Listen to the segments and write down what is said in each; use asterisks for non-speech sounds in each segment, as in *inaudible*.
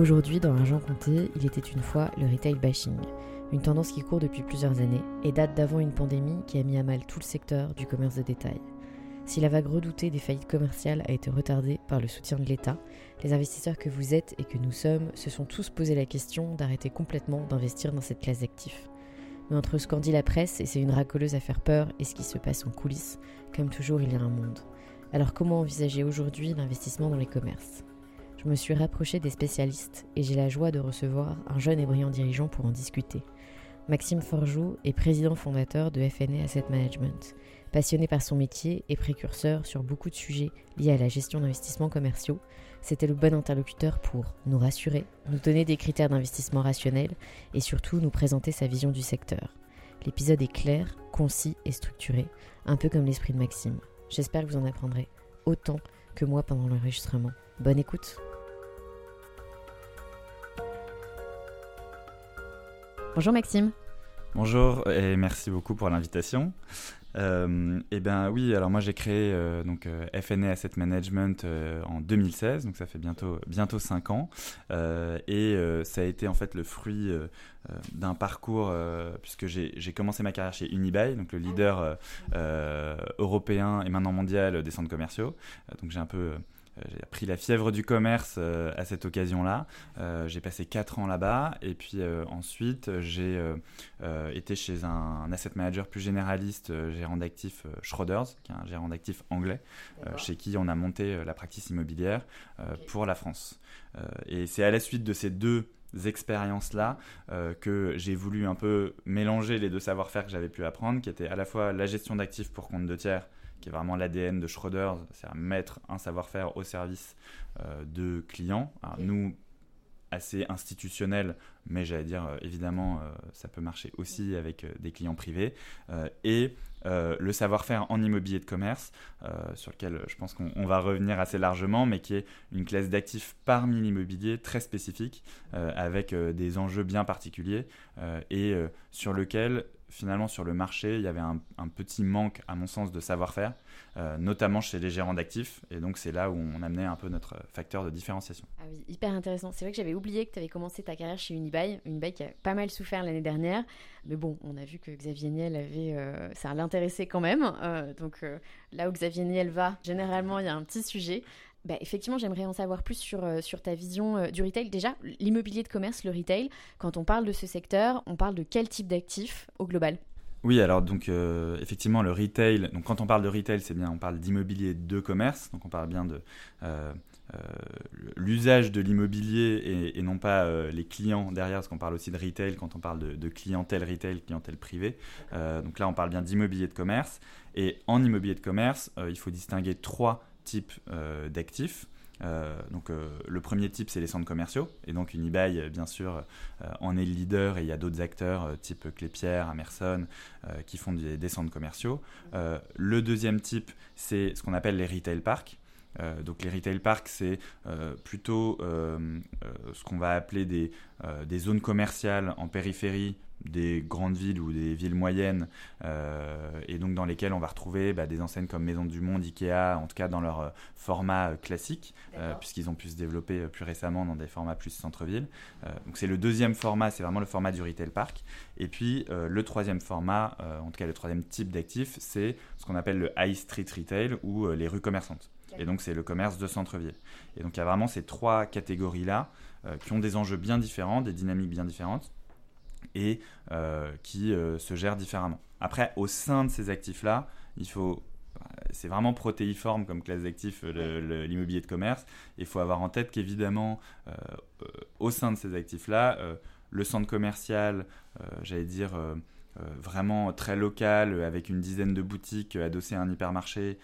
Aujourd'hui, dans Argent Compté, il était une fois le retail bashing, une tendance qui court depuis plusieurs années et date d'avant une pandémie qui a mis à mal tout le secteur du commerce de détail. Si la vague redoutée des faillites commerciales a été retardée par le soutien de l'État, les investisseurs que vous êtes et que nous sommes se sont tous posé la question d'arrêter complètement d'investir dans cette classe d'actifs. Mais entre ce qu'en dit la presse et c'est une racoleuse à faire peur et ce qui se passe en coulisses, comme toujours il y a un monde. Alors comment envisager aujourd'hui l'investissement dans les commerces? Je me suis rapproché des spécialistes et j'ai la joie de recevoir un jeune et brillant dirigeant pour en discuter. Maxime Forjou est président fondateur de FNA Asset Management. Passionné par son métier et précurseur sur beaucoup de sujets liés à la gestion d'investissements commerciaux, c'était le bon interlocuteur pour nous rassurer, nous donner des critères d'investissement rationnels et surtout nous présenter sa vision du secteur. L'épisode est clair, concis et structuré, un peu comme l'esprit de Maxime. J'espère que vous en apprendrez autant que moi pendant l'enregistrement. Bonne écoute Bonjour Maxime. Bonjour et merci beaucoup pour l'invitation. Euh, et eh ben oui, alors moi j'ai créé euh, donc euh, FNA Asset Management euh, en 2016, donc ça fait bientôt bientôt 5 ans, et ça a été en fait le fruit d'un parcours puisque j'ai commencé ma carrière chez Unibail, donc le leader européen et maintenant mondial des centres commerciaux. donc j'ai un peu euh, j'ai appris la fièvre du commerce euh, à cette occasion-là. Euh, j'ai passé 4 ans là-bas et puis ensuite j'ai été chez un, asset manager plus généraliste, gérant d'actifs Schroders, qui est un gérant d'actifs anglais, chez qui on a monté la practice immobilière pour la France. et c'est à la suite de ces deux expériences-là que j'ai voulu un peu mélanger les deux savoir-faire que j'avais pu apprendre, qui étaient à la fois la gestion d'actifs pour compte de tiers qui est vraiment l'ADN de Schroeder, c'est à mettre un savoir-faire au service euh, de clients. nous, assez institutionnel, mais j'allais dire euh, évidemment euh, ça peut marcher aussi avec des clients privés et le savoir-faire en immobilier de commerce sur lequel je pense qu'on va revenir assez largement mais qui est une classe d'actifs parmi l'immobilier très spécifique avec des enjeux bien particuliers et sur lequel finalement sur le marché, il y avait un, petit manque, à mon sens, de savoir-faire, euh, notamment chez les gérants d'actifs. Et donc, c'est là où on amenait un peu notre facteur de différenciation. Ah oui, hyper intéressant. C'est vrai que j'avais oublié que tu avais commencé ta carrière chez Unibail. Unibail qui a pas mal souffert l'année dernière. Mais bon, on a vu que Xavier Niel avait. Euh, ça l'intéressait quand même. Euh, donc, là où Xavier Niel va, généralement, il y a un petit sujet. Bah, effectivement, j'aimerais en savoir plus sur, euh, sur ta vision euh, du retail. Déjà, l'immobilier de commerce, le retail, quand on parle de ce secteur, on parle de quel type d'actifs au global? Oui, alors donc euh, effectivement le retail. Donc quand on parle de retail, c'est bien, on parle d'immobilier de commerce. Donc on parle bien de l'usage de l'immobilier et, non pas les clients derrière, parce qu'on parle aussi de retail quand on parle de, de clientèle retail, clientèle privée. donc là, on parle bien d'immobilier de commerce. Et en immobilier de commerce, il faut distinguer trois types euh, d'actifs. Euh, donc euh, le premier type c'est les centres commerciaux et donc Unibail bien sûr en est le leader et il y a d'autres acteurs type Clépierre, Amerson qui font des, centres commerciaux. le deuxième type c'est ce qu'on appelle les retail parks. donc les retail parks, c'est plutôt ce qu'on va appeler des, des zones commerciales en périphérie des grandes villes ou des villes moyennes, euh, et donc dans lesquelles on va retrouver bah, des enseignes comme Maison du Monde, Ikea, en tout cas dans leur euh, format euh, classique, puisqu'ils ont pu se développer plus récemment dans des formats plus centre-ville. donc c'est le deuxième format, c'est vraiment le format du retail park. Et puis le troisième format, en tout cas le troisième type d'actif, c'est ce qu'on appelle le high street retail ou les rues commerçantes. Et donc c'est le commerce de centre-ville. Et donc il y a vraiment ces trois catégories-là qui ont des enjeux bien différents, des dynamiques bien différentes et euh, qui euh, se gèrent différemment. Après, au sein de ces actifs-là, il faut c'est vraiment protéiforme comme classe d'actifs l'immobilier de commerce. Il faut avoir en tête qu'évidemment, euh, au sein de ces actifs-là, le centre commercial, j'allais dire vraiment très local, euh, avec une dizaine de boutiques euh, adossées à un hypermarché.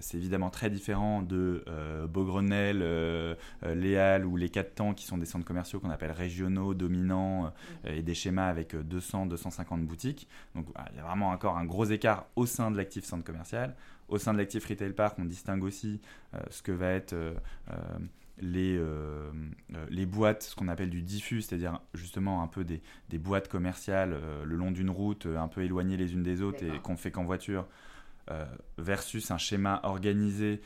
c'est évidemment très différent de Beaugrenelle, Léal ou les Quatre Temps, qui sont des centres commerciaux qu'on appelle régionaux, dominants, et des schémas avec 200-250 boutiques. Donc il y a vraiment encore un gros écart au sein de l'actif centre commercial. Au sein de l'actif retail park, on distingue aussi ce que va être les, euh, euh, les boîtes, ce qu'on appelle du diffus, c'est-à-dire justement un peu des, des boîtes commerciales euh, le long d'une route, un peu éloignées les unes des autres et qu'on fait qu'en voiture, versus un schéma organisé,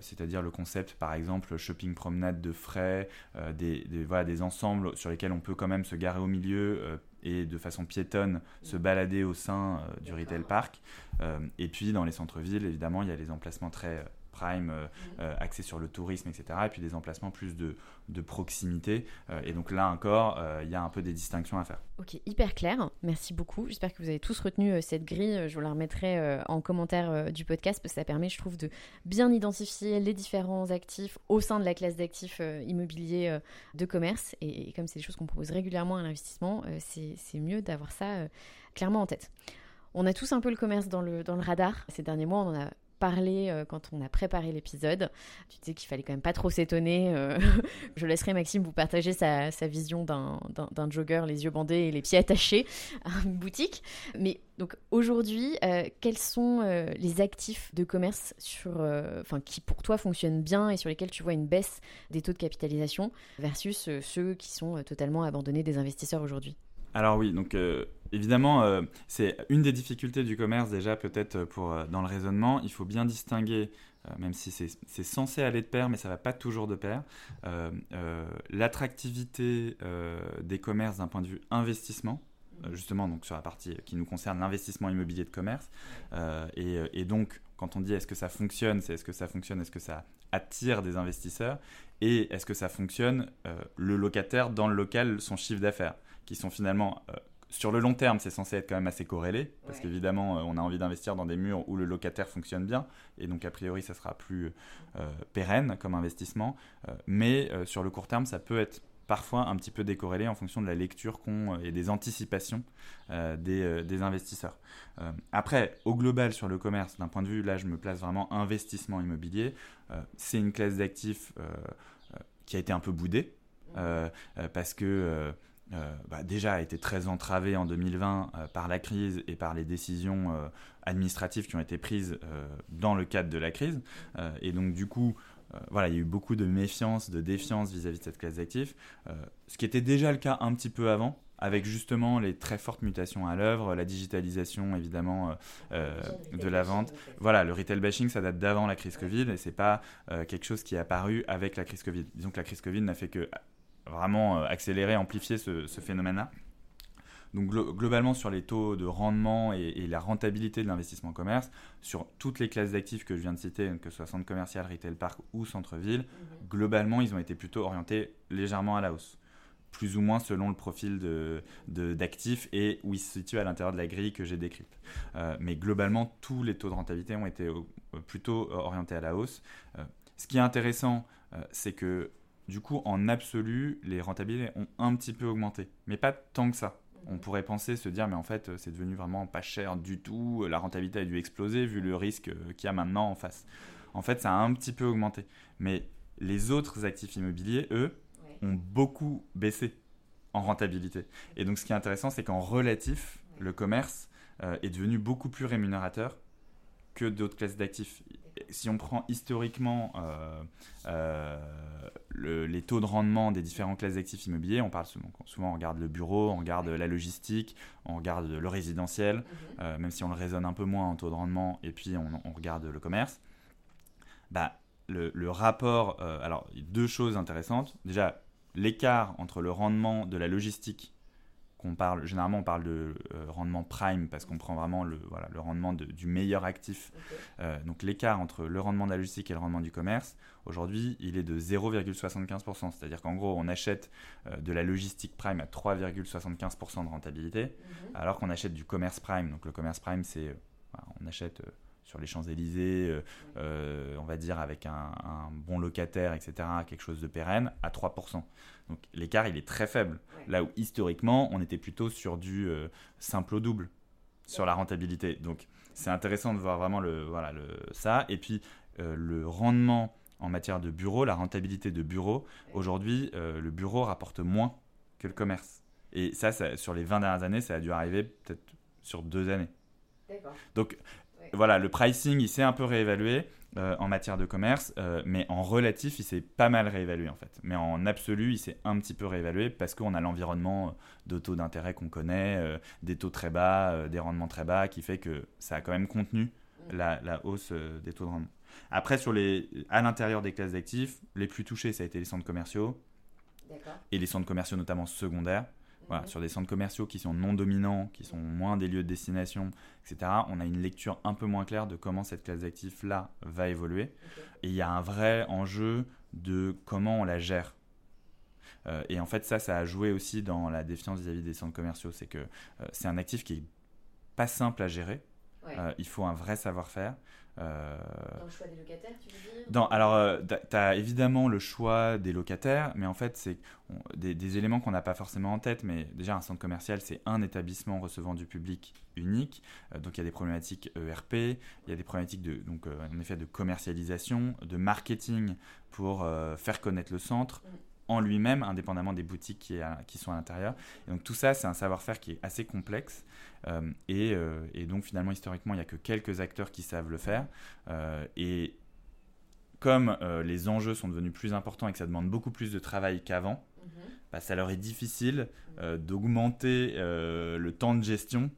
c'est-à-dire le concept par exemple shopping promenade de frais, des, des, voilà, des ensembles sur lesquels on peut quand même se garer au milieu et de façon piétonne se balader au sein du retail park. et puis dans les centres-villes, évidemment, il y a les emplacements très prime, euh, euh, axé sur le tourisme, etc. Et puis des emplacements plus de, de proximité. Euh, et donc là encore, il y a un peu des distinctions à faire. Ok, hyper clair. Merci beaucoup. J'espère que vous avez tous retenu cette grille. Je vous la remettrai en commentaire du podcast parce que ça permet, je trouve, de bien identifier les différents actifs au sein de la classe d'actifs immobiliers de commerce. Et, comme c'est des choses qu'on propose régulièrement à l'investissement, c'est mieux d'avoir ça clairement en tête. On a tous un peu le commerce dans le, dans le radar. Ces derniers mois, on en a parlé euh, quand on a préparé l'épisode. Tu disais qu'il fallait quand même pas trop s'étonner. Euh, *laughs* je laisserai Maxime vous partager sa, vision d'un jogger, les yeux bandés et les pieds attachés à une boutique. Mais donc aujourd'hui, euh, quels sont les actifs de commerce sur, enfin, qui pour toi fonctionnent bien et sur lesquels tu vois une baisse des taux de capitalisation versus ceux qui sont totalement abandonnés des investisseurs aujourd'hui? Alors oui, donc euh, évidemment, euh, c'est une des difficultés du commerce déjà peut-être pour euh, dans le raisonnement. Il faut bien distinguer, même si c'est censé aller de pair, mais ça va pas toujours de pair, l'attractivité des commerces d'un point de vue investissement. Justement, donc sur la partie qui nous concerne, l'investissement immobilier de commerce. Et, et, donc, quand on dit est-ce que ça fonctionne, c'est est-ce que ça fonctionne, est-ce que ça attire des investisseurs, et est-ce que ça fonctionne le locataire dans le local, son chiffre d'affaires? Qui sont finalement euh, sur le long terme, c'est censé être quand même assez corrélé, parce qu'évidemment, euh, on a envie d'investir dans des murs où le locataire fonctionne bien, et donc a priori, ça sera plus euh, pérenne comme investissement. mais sur le court terme, ça peut être parfois un petit peu décorrélé en fonction de la lecture qu'on et des anticipations des, des, investisseurs. après, au global, sur le commerce, d'un point de vue, là, je me place vraiment investissement immobilier. c'est une classe d'actifs qui a été un peu boudée, parce que euh, bah, déjà a été très entravé en 2020 euh, par la crise et par les décisions euh, administratives qui ont été prises dans le cadre de la crise. et donc du coup, voilà, il y a eu beaucoup de méfiance, de défiance vis-à-vis de cette classe d'actifs, ce qui était déjà le cas un petit peu avant, avec justement les très fortes mutations à l'œuvre, la digitalisation évidemment de la vente. Voilà, le retail bashing, ça date d'avant la crise Covid et c'est pas quelque chose qui est apparu avec la crise Covid. Disons que la crise Covid n'a fait que vraiment euh, accélérer, amplifier ce, phénomène-là. Donc globalement sur les taux de rendement et, la rentabilité de l'investissement commerce, sur toutes les classes d'actifs que je viens de citer, que ce soit centre commercial, retail park ou centre-ville, mhm. globalement ils ont été plutôt orientés légèrement à la hausse. Plus ou moins selon le profil d'actifs de, et où ils se situent à l'intérieur de la grille que j'ai décrite. Euh, mais globalement, tous les taux de rentabilité ont été euh, plutôt orientés à la hausse. ce qui est intéressant, c'est que du coup, en absolu, les rentabilités ont un petit peu augmenté, mais pas tant que ça. On pourrait penser, se dire, mais en fait, c'est devenu vraiment pas cher du tout, la rentabilité a dû exploser vu le risque qu'il y a maintenant en face. En fait, ça a un petit peu augmenté. Mais les autres actifs immobiliers, eux, ont beaucoup baissé en rentabilité. Et donc, ce qui est intéressant, c'est qu'en relatif, le commerce euh, est devenu beaucoup plus rémunérateur que d'autres classes d'actifs. Si on prend historiquement les taux de rendement des différentes classes d'actifs immobiliers, on parle souvent, souvent, on regarde le bureau, on regarde la logistique, on regarde le résidentiel, mhm. même si on le raisonne un peu moins en taux de rendement, et puis on, regarde le commerce. Bah, le, le rapport, alors deux choses intéressantes. Déjà, l'écart entre le rendement de la logistique qu'on parle, généralement on parle de euh, rendement prime parce qu'on prend vraiment le, voilà, le rendement du meilleur actif. Euh, donc l'écart entre le rendement de la logistique et le rendement du commerce, aujourd'hui il est de 0,75%. C'est-à-dire qu'en gros on achète euh, de la logistique prime à 3,75% de rentabilité, mhm. alors qu'on achète du commerce prime. Donc le commerce prime c'est, on achète sur les Champs-Élysées, euh, euh, on va dire avec un, bon locataire, etc., quelque chose de pérenne, à 3%. Donc l'écart, il est très faible. Là où historiquement, on était plutôt sur du euh, simple au double sur la rentabilité. Donc c'est intéressant de voir vraiment le, voilà, le, ça. Et puis le rendement en matière de bureau, la rentabilité de bureau, aujourd'hui, le bureau rapporte moins que le commerce. Et ça, ça, sur les 20 dernières années, ça a dû arriver peut-être sur deux années. Donc voilà, le pricing, il s'est un peu réévalué euh, en matière de commerce, euh, mais en relatif, il s'est pas mal réévalué en fait. Mais en absolu, il s'est un petit peu réévalué parce qu'on a l'environnement de taux d'intérêt qu'on connaît, euh, des taux très bas, des rendements très bas, qui fait que ça a quand même contenu la, hausse des taux de rendement. Après, sur les, à l'intérieur des classes d'actifs, les plus touchés, ça a été les centres commerciaux. Et les centres commerciaux notamment secondaires. Voilà, sur des centres commerciaux qui sont non dominants, qui sont moins des lieux de destination, etc., on a une lecture un peu moins claire de comment cette classe d'actifs-là va évoluer. Et il y a un vrai enjeu de comment on la gère. Euh, et en fait, ça, ça a joué aussi dans la défiance vis-à-vis des centres commerciaux. C'est que euh, c'est un actif qui est pas simple à gérer. Euh, il faut un vrai savoir-faire. Euh, dans le choix des locataires, tu veux dire? Alors, euh, tu as évidemment le choix des locataires, mais en fait, c'est des, éléments qu'on n'a pas forcément en tête. Mais déjà, un centre commercial, c'est un établissement recevant du public unique. Euh, donc, il y a des problématiques ERP, il y a des problématiques de, donc, en effet, de commercialisation, de marketing pour faire connaître le centre. En lui-même, indépendamment des boutiques qui, qui sont à l'intérieur. Et donc tout ça, c'est un savoir-faire qui est assez complexe. Euh, euh, et, donc finalement, historiquement, il n'y a que quelques acteurs qui savent le faire. Euh, et comme les enjeux sont devenus plus importants et que ça demande beaucoup plus de travail qu'avant, mhm. bah, ça leur est difficile d'augmenter le temps de gestion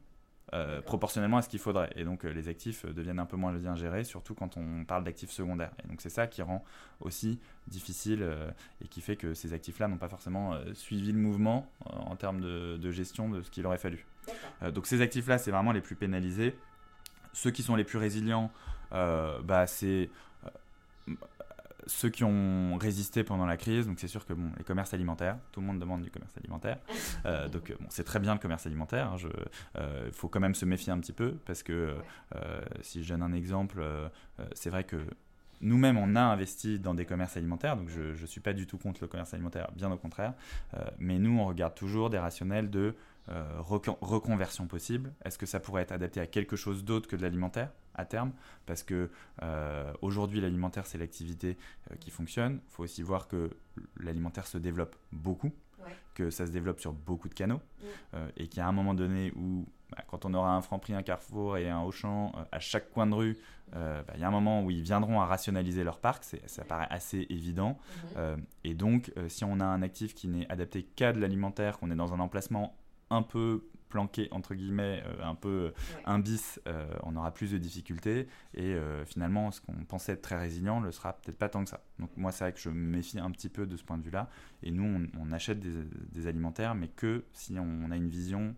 proportionnellement à ce qu'il faudrait. Et donc les actifs deviennent un peu moins bien gérés, surtout quand on parle d'actifs secondaires. Et donc c'est ça qui rend aussi difficile et qui fait que ces actifs-là n'ont pas forcément suivi le mouvement en termes de gestion de ce qu'il aurait fallu. Euh, donc ces actifs-là, c'est vraiment les plus pénalisés. Ceux qui sont les plus résilients, euh, bah, c'est euh, ceux qui ont résisté pendant la crise, donc c'est sûr que bon, les commerces alimentaires, tout le monde demande du commerce alimentaire. *laughs* donc bon, c'est très bien le commerce alimentaire. Il hein, faut quand même se méfier un petit peu parce que si je donne un exemple, c'est vrai que nous-mêmes, on a investi dans des commerces alimentaires, donc je ne suis pas du tout contre le commerce alimentaire, bien au contraire. mais nous, on regarde toujours des rationnels de euh, reconversion possible Est-ce que ça pourrait être adapté à quelque chose d'autre que de l'alimentaire à terme? Parce que euh, aujourd'hui, l'alimentaire, c'est l'activité euh, qui fonctionne. Il faut aussi voir que l'alimentaire se développe beaucoup, que ça se développe sur beaucoup de canaux, mm. et qu'il y a un moment donné où, bah, quand on aura un Franprix, un Carrefour et un Auchan à chaque coin de rue, bah, il y a un moment où ils viendront à rationaliser leur parc, ça paraît assez évident. Mm-hmm. et donc, si on a un actif qui n'est adapté qu'à de l'alimentaire, qu'on est dans un emplacement un peu planqué entre guillemets euh, un peu un bis euh, on aura plus de difficultés. Et euh, finalement ce qu'on pensait être très résilient le sera peut-être pas tant que ça. Donc moi c'est vrai que je me méfie un petit peu de ce point de vue là et nous on, achète des, alimentaires mais que si on, a une vision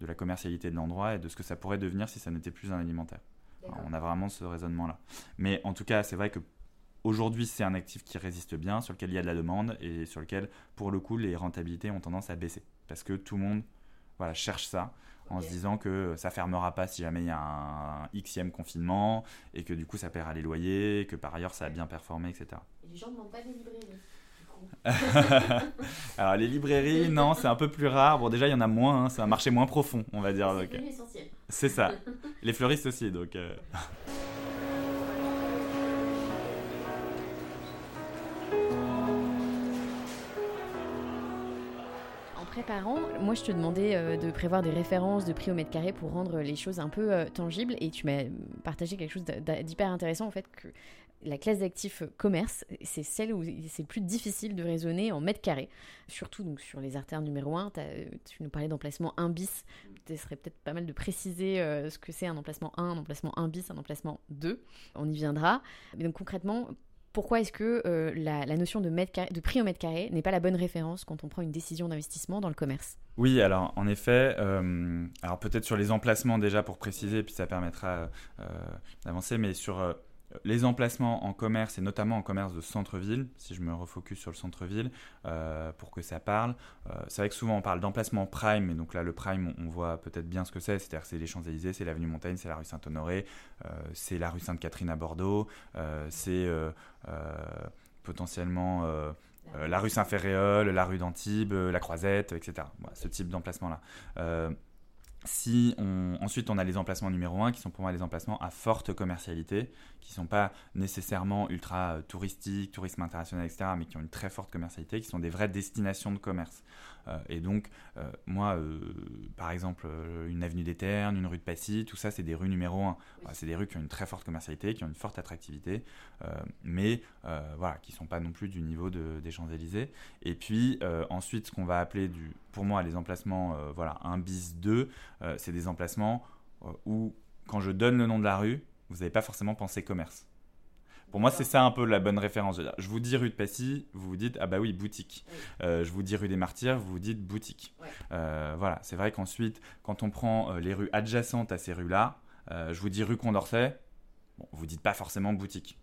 de la commercialité de l'endroit et de ce que ça pourrait devenir si ça n'était plus un alimentaire. On a vraiment ce raisonnement là mais en tout cas c'est vrai que Aujourd'hui, c'est un actif qui résiste bien, sur lequel il y a de la demande et sur lequel, pour le coup, les rentabilités ont tendance à baisser. Parce que tout le monde voilà, cherche ça en se disant que ça fermera pas si jamais il y a un xème confinement et que du coup ça paiera les loyers, que par ailleurs ça a bien performé, etc. Et les gens ne demandent pas des librairies. *laughs* Alors les librairies, non, c'est un peu plus rare. Bon déjà il y en a moins, hein, c'est un marché moins profond, on va dire. C'est ça. *laughs* les fleuristes aussi, donc. Euh. Préparant, moi je te demandais euh, de prévoir des références de prix au mètre carré pour rendre les choses un peu euh, tangibles et tu m'as partagé quelque chose d'hyper intéressant en fait que la classe d'actifs commerce, c'est celle où c'est le plus difficile de raisonner en mètre carré. Surtout donc sur les artères numéro 1, tu nous parlais d'emplacement 1 bis. Ce serait peut-être pas mal de préciser ce que c'est un emplacement 1, un emplacement 1 bis, un emplacement 2. On y viendra. Mais donc concrètement, pourquoi est-ce que euh, la, notion de, prix au mètre carré n'est pas la bonne référence quand on prend une décision d'investissement dans le commerce? Oui, alors en effet, euh, alors peut-être sur les emplacements déjà pour préciser, puis ça permettra euh, d'avancer, mais sur les emplacements en commerce et notamment en commerce de centre-ville, si je me refocus sur le centre-ville euh, pour que ça parle, euh, c'est vrai que souvent on parle d'emplacement prime, et donc là le prime on, voit peut-être bien ce que c'est, c'est-à-dire c'est les Champs-Élysées, c'est l'avenue Montaigne, c'est la rue Saint-Honoré, euh, c'est la rue Sainte-Catherine à Bordeaux, c'est potentiellement la rue Saint-Ferréol, la rue d'Antibes, la Croisette, etc. ce type d'emplacement-là. Si on, ensuite on a les emplacements numéro 1 qui sont pour moi des emplacements à forte commercialité, qui ne sont pas nécessairement ultra euh, touristiques, tourisme international, etc., mais qui ont une très forte commercialité, qui sont des vraies destinations de commerce. Euh, et donc, euh, moi, par exemple, une avenue des Ternes, une rue de Passy, tout ça, c'est des rues numéro 1. c'est des rues qui ont une très forte commercialité, qui ont une forte attractivité, mais voilà, qui ne sont pas non plus du niveau des Champs-Élysées. Et puis, ensuite, ce qu'on va appeler, du, pour moi, les emplacements voilà, 1 bis 2, c'est des emplacements où, quand je donne le nom de la rue, vous n'avez pas forcément pensé commerce. Pour moi, c'est ça un peu la bonne référence. Je vous dis rue de Passy, vous vous dites ah bah oui boutique. Euh, je vous dis rue des Martyrs, vous vous dites boutique. Euh, voilà, c'est vrai qu'ensuite, quand on prend euh, les rues adjacentes à ces rues-là, je vous dis rue Condorcet, Bon, vous dites pas forcément boutique.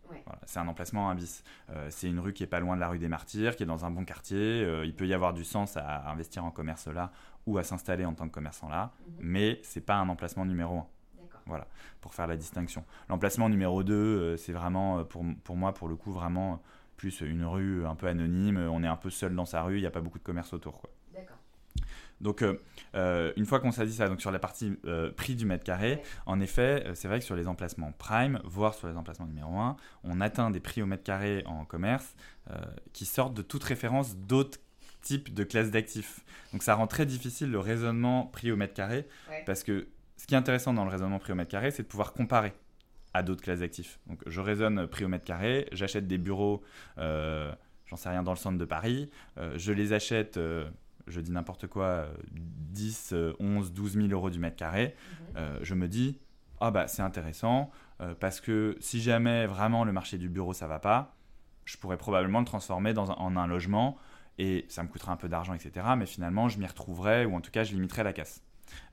c'est un emplacement un bis. c'est une rue qui est pas loin de la rue des Martyrs, qui est dans un bon quartier. il peut y avoir du sens à investir en commerce là ou à s'installer en tant que commerçant là, mhm. mais c'est pas un emplacement numéro un. Voilà, pour faire la distinction. L'emplacement numéro 2, euh, c'est vraiment, euh, pour, pour, moi, pour le coup, vraiment plus une rue un peu anonyme. On est un peu seul dans sa rue, il n'y a pas beaucoup de commerce autour. Quoi. D'accord. Donc, euh, une fois qu'on s'est dit ça, donc sur la partie prix du mètre carré, en effet, c'est vrai que sur les emplacements prime, voire sur les emplacements numéro 1, on atteint des prix au mètre carré en commerce qui sortent de toute référence d'autres types de classes d'actifs. Donc, ça rend très difficile le raisonnement prix au mètre carré parce que ce qui est intéressant dans le raisonnement prix au mètre carré, c'est de pouvoir comparer à d'autres classes d'actifs. Donc je raisonne prix au mètre carré, j'achète des bureaux, euh, j'en sais rien, dans le centre de Paris, euh, je les achète, euh, je dis n'importe quoi, 10, 11, 12 000 euros du mètre carré, mhm. je me dis, ah bah c'est intéressant, parce que si jamais vraiment le marché du bureau ça va pas, je pourrais probablement le transformer dans en un logement, et ça me coûtera un peu d'argent, etc. Mais finalement, je m'y retrouverai, ou en tout cas, je limiterai la casse.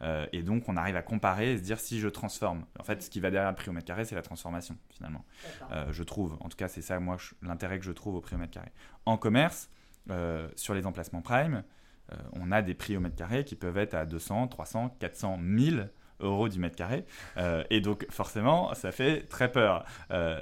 Euh, et donc, on arrive à comparer et se dire si je transforme. En fait, ce qui va derrière le prix au mètre carré, c'est la transformation, finalement. Euh, je trouve. En tout cas, c'est ça, moi, l'intérêt que je trouve au prix au mètre carré. En commerce, euh, sur les emplacements prime, on a des prix au mètre carré qui peuvent être à 200, 300, 400, 1000 euros du mètre carré. et donc, forcément, ça fait très peur.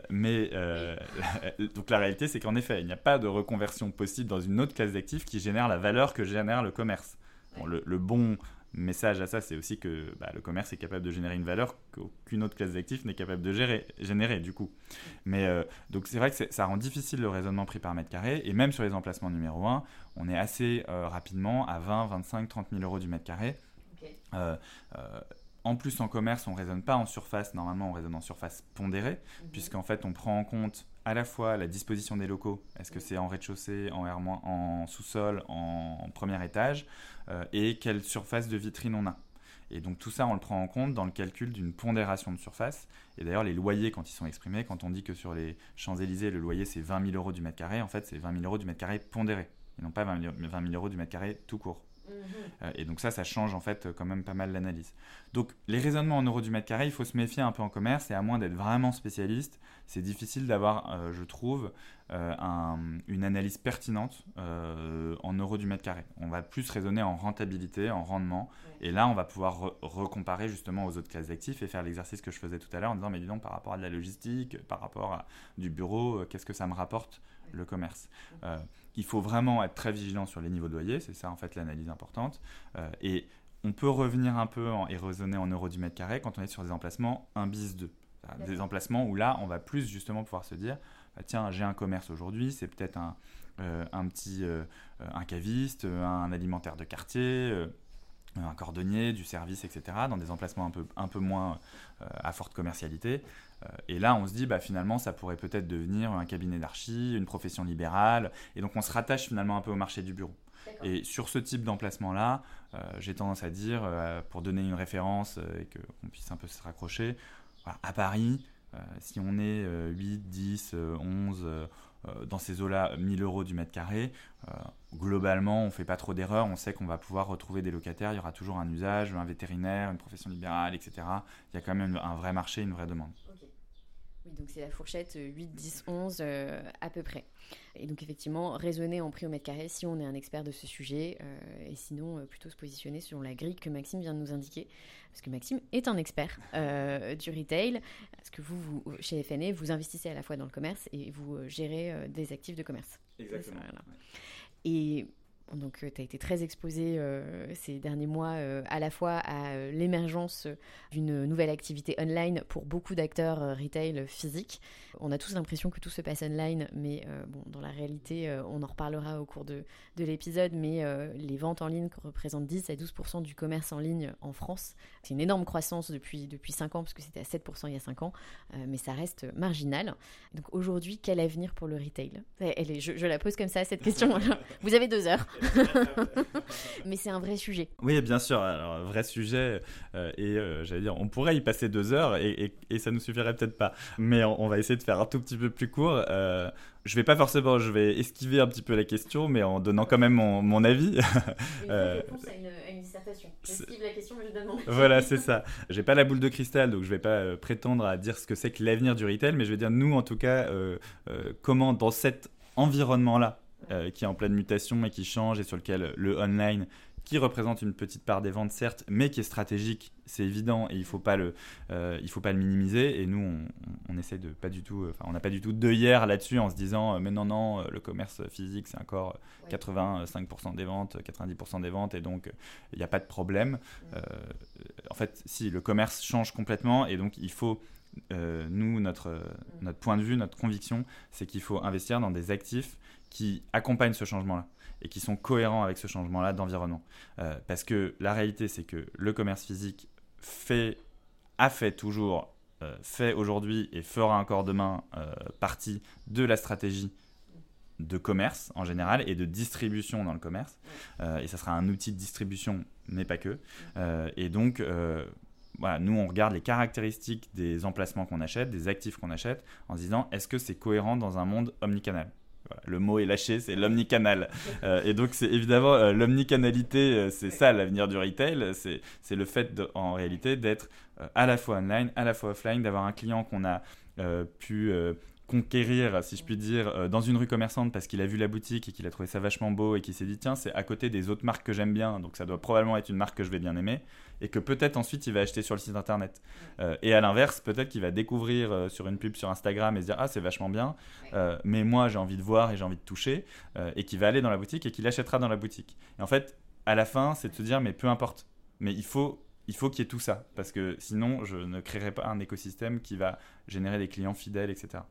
mais *laughs* donc, la réalité, c'est qu'en effet, il n'y a pas de reconversion possible dans une autre classe d'actifs qui génère la valeur que génère le commerce. le, bon message à ça, c'est aussi que bah, le commerce est capable de générer une valeur qu'aucune autre classe d'actifs n'est capable de gérer, générer, du coup. Mais euh, donc c'est vrai que ça rend difficile le raisonnement prix par mètre carré, et même sur les emplacements numéro 1, on est assez euh, rapidement à 20, 25, 30 000 euros du mètre carré. Euh, en plus, en commerce, on ne raisonne pas en surface. Normalement, on raisonne en surface pondérée, mhm. puisqu'en fait, on prend en compte à la fois la disposition des locaux, est-ce que c'est en rez-de-chaussée, en, en sous-sol, en, premier étage, euh, et quelle surface de vitrine on a. Et donc tout ça, on le prend en compte dans le calcul d'une pondération de surface. Et d'ailleurs, les loyers, quand ils sont exprimés, quand on dit que sur les Champs-Élysées, le loyer c'est 20 000 euros du mètre carré, en fait c'est 20 000 euros du mètre carré pondéré, et non pas 20 000, euros du mètre carré tout court. Mhm. Euh, et donc ça, ça change en fait quand même pas mal l'analyse. Donc les raisonnements en euros du mètre carré, il faut se méfier un peu en commerce, et à moins d'être vraiment spécialiste, c'est difficile d'avoir, euh, je trouve, euh, une analyse pertinente euh, en euros du mètre carré. On va plus raisonner en rentabilité, en rendement, et là, on va pouvoir recomparer justement aux autres classes d'actifs et faire l'exercice que je faisais tout à l'heure en disant, mais dis donc, par rapport à de la logistique, par rapport à du bureau, qu'est-ce que ça me rapporte le commerce? Il faut vraiment être très vigilant sur les niveaux de loyer, c'est ça en fait l'analyse importante. et on peut revenir un peu et raisonner en euros du mètre carré quand on est sur des emplacements 1 bis 2 des emplacements où là, on va plus justement pouvoir se dire, bah, tiens, j'ai un commerce aujourd'hui, c'est peut-être un, un petit un caviste, un alimentaire de quartier un cordonnier, du service, etc., dans des emplacements un peu, un peu moins à forte commercialité. et là, on se dit, bah, finalement, ça pourrait peut-être devenir un cabinet d'archi, une profession libérale. Et donc, on se rattache finalement un peu au marché du bureau. Et sur ce type d'emplacement-là, euh, j'ai tendance à dire, euh, pour donner une référence euh, et qu'on puisse un peu se raccrocher, à Paris, si on est 8, 10, 11, dans ces eaux-là, 1000 euros du mètre carré, globalement, on ne fait pas trop d'erreurs, on sait qu'on va pouvoir retrouver des locataires, il y aura toujours un usage, un vétérinaire, une profession libérale, etc. Il y a quand même un vrai marché, une vraie demande. Oui, donc c'est la fourchette 8, 10, 11 à peu près. Et donc effectivement, raisonner en prix au mètre carré si on est un expert de ce sujet, euh, et sinon euh, plutôt se positionner selon la grille que Maxime vient de nous indiquer, parce que Maxime est un expert euh, du retail, parce que vous, vous, chez FNE, vous investissez à la fois dans le commerce et vous gérez des actifs de commerce. Exactement. Et donc, euh, tu as été très exposé euh, ces derniers mois euh, à la fois à l'émergence d'une nouvelle activité online pour beaucoup d'acteurs retail physiques. On a tous l'impression que tout se passe online, mais bon, dans la réalité, on en reparlera au cours de, de l'épisode, mais les ventes en ligne représentent 10 à 12% du commerce en ligne en France. C'est une énorme croissance depuis, depuis 5 ans, parce que c'était à 7% il y a 5 ans, mais ça reste marginal. Donc aujourd'hui, quel avenir pour le retail? Elle est, je, je, la pose comme ça, cette question. *laughs* Vous avez deux heures. *laughs* Mais c'est un vrai sujet. Oui, bien sûr. Alors, vrai sujet. Euh, et euh, j'allais dire, on pourrait y passer deux heures et, et, ça nous suffirait peut-être pas. Mais on, va essayer de faire un tout petit peu plus court. Euh, je vais pas forcément, je vais esquiver un petit peu la question, mais en donnant quand même mon, mon avis. *laughs* Réponse à une, à une dissertation. J'esquive la question, mais je donne mon avis. Voilà, c'est ça. J'ai pas la boule de cristal, donc je vais pas prétendre à dire ce que c'est que l'avenir du retail, mais je vais dire nous, en tout cas, comment dans cet environnement-là, euh, qui est en pleine mutation et qui change et sur lequel le online qui représente une petite part des ventes certes, mais qui est stratégique, c'est évident et il faut pas le, euh, il faut pas le minimiser. Et nous, on, on essaie de pas du tout, enfin, on n'a pas du tout d'œillère là-dessus en se disant, euh, mais non non, le commerce physique c'est encore 85% des ventes, 90% des ventes et donc il n'y a pas de problème. en fait, si le commerce change complètement et donc il faut nous, notre, notre point de vue, notre conviction, c'est qu'il faut investir dans des actifs qui accompagnent ce changement-là et qui sont cohérents avec ce changement-là d'environnement. Euh, parce que la réalité, c'est que le commerce physique fait, a fait toujours, euh, fait aujourd'hui et fera encore demain euh, partie de la stratégie de commerce en général et de distribution dans le commerce. et ça sera un outil de distribution, mais pas que. et donc, nous, on regarde les caractéristiques des emplacements qu'on achète, des actifs qu'on achète, en se disant, est-ce que c'est cohérent dans un monde omnicanal? Le mot est lâché, c'est l'omnicanal. Euh, et donc, c'est évidemment euh, l'omnicanalité, euh, c'est ça l'avenir du retail. C'est le fait, en réalité, d'être à la fois online, à la fois offline, d'avoir un client qu'on a pu conquérir, si je puis dire, euh, dans une rue commerçante parce qu'il a vu la boutique et qu'il a trouvé ça vachement beau et qu'il s'est dit tiens, c'est à côté des autres marques que j'aime bien, donc ça doit probablement être une marque que je vais bien aimer et que peut-être ensuite il va acheter sur le site internet. Euh, et à l'inverse, peut-être qu'il va découvrir euh, sur une pub sur Instagram et se dire ah, c'est vachement bien, mais moi j'ai envie de voir et j'ai envie de toucher et qu'il va aller dans la boutique et qu'il achètera dans la boutique. Et en fait, à la fin, c'est de se dire mais peu importe, mais il faut il faut qu'il y ait tout ça, parce que sinon, je ne créerai pas un écosystème qui va générer des clients fidèles, etc.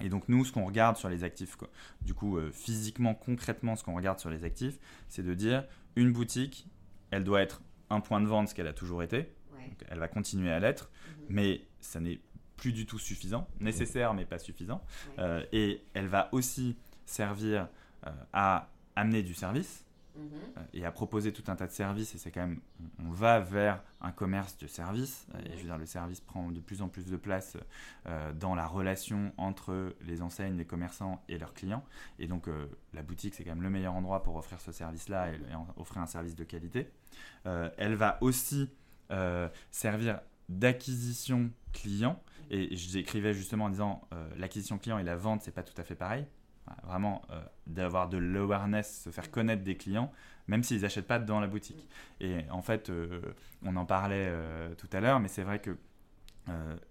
Et donc nous, ce qu'on regarde sur les actifs, du coup euh, physiquement, concrètement, ce qu'on regarde sur les actifs, c'est de dire une boutique, elle doit être un point de vente, ce qu'elle a toujours été, elle va continuer à l'être, mhm. mais ça n'est plus du tout suffisant, nécessaire mais pas suffisant, euh, et elle va aussi servir euh, à amener du service, Mhm. Euh, et à proposer tout un tas de services. Et c'est quand même, on va vers un commerce de services. Et je veux dire, le service prend de plus en plus de place euh, dans la relation entre les enseignes, les commerçants et leurs clients. Et donc, euh, la boutique, c'est quand même le meilleur endroit pour offrir ce service-là et, offrir un service de qualité. elle va aussi servir d'acquisition client. Et j'écrivais justement en disant l'acquisition client et la vente, c'est pas tout à fait pareil vraiment euh, d'avoir de l'awareness, se faire connaître des clients, même s'ils n'achètent pas dans la boutique. Et en fait, euh, on en parlait euh, tout à l'heure, mais c'est vrai que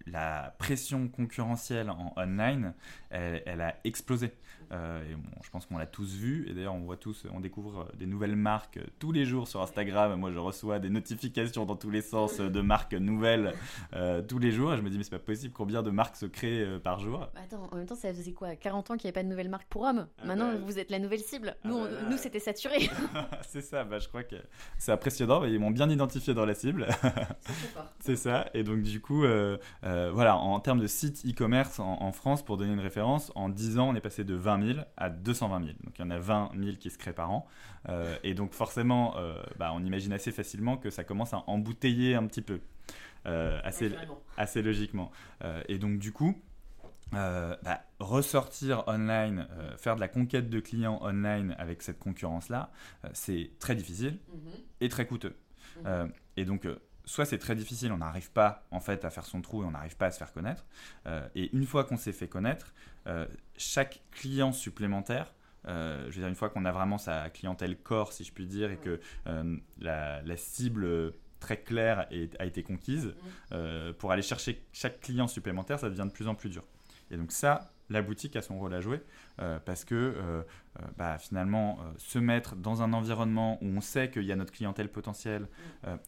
la pression concurrentielle en online, elle a explosé. Euh, et bon, je pense qu'on l'a tous vu. Et d'ailleurs, on voit tous, on découvre des nouvelles marques tous les jours sur Instagram. Moi, je reçois des notifications dans tous les sens de marques nouvelles euh, tous les jours. Et je me dis, mais c'est pas possible, combien de marques se créent euh, par jour? Bah, Attends, en même temps, ça faisait quoi? 40 ans qu'il n'y avait pas de nouvelle marque pour hommes. Ah Maintenant, bah, vous êtes la nouvelle cible. Ah nous, bah, nous c'était saturé. *laughs* c'est ça, bah, je crois que c'est impressionnant. Ils m'ont bien identifié dans la cible. c'est *laughs* ça. Et donc, du coup, voilà, en termes de site e-commerce en, en, France, pour donner une référence, en 10 ans, on est passé de 20 000 à 220 000. Donc il y en a 20 000 qui se créent par an. Euh, et donc forcément, euh, bah, on imagine assez facilement que ça commence à embouteiller un petit peu. Euh, assez, assez logiquement. et donc du coup, bah, ressortir online, faire de la conquête de clients online avec cette concurrence-là, c'est très difficile mhm. et très coûteux. Mhm. et donc, soit c'est très difficile, on n'arrive pas en fait à faire son trou et on n'arrive pas à se faire connaître. et une fois qu'on s'est fait connaître, euh, chaque client supplémentaire, euh, je veux dire, une fois qu'on a vraiment sa clientèle corps, si je puis dire, et que euh, la, cible très claire a été conquise, pour aller chercher chaque client supplémentaire, ça devient de plus en plus dur. Et donc ça, la boutique a son rôle à jouer parce que bah, finalement, se mettre dans un environnement où on sait qu'il y a notre clientèle potentielle,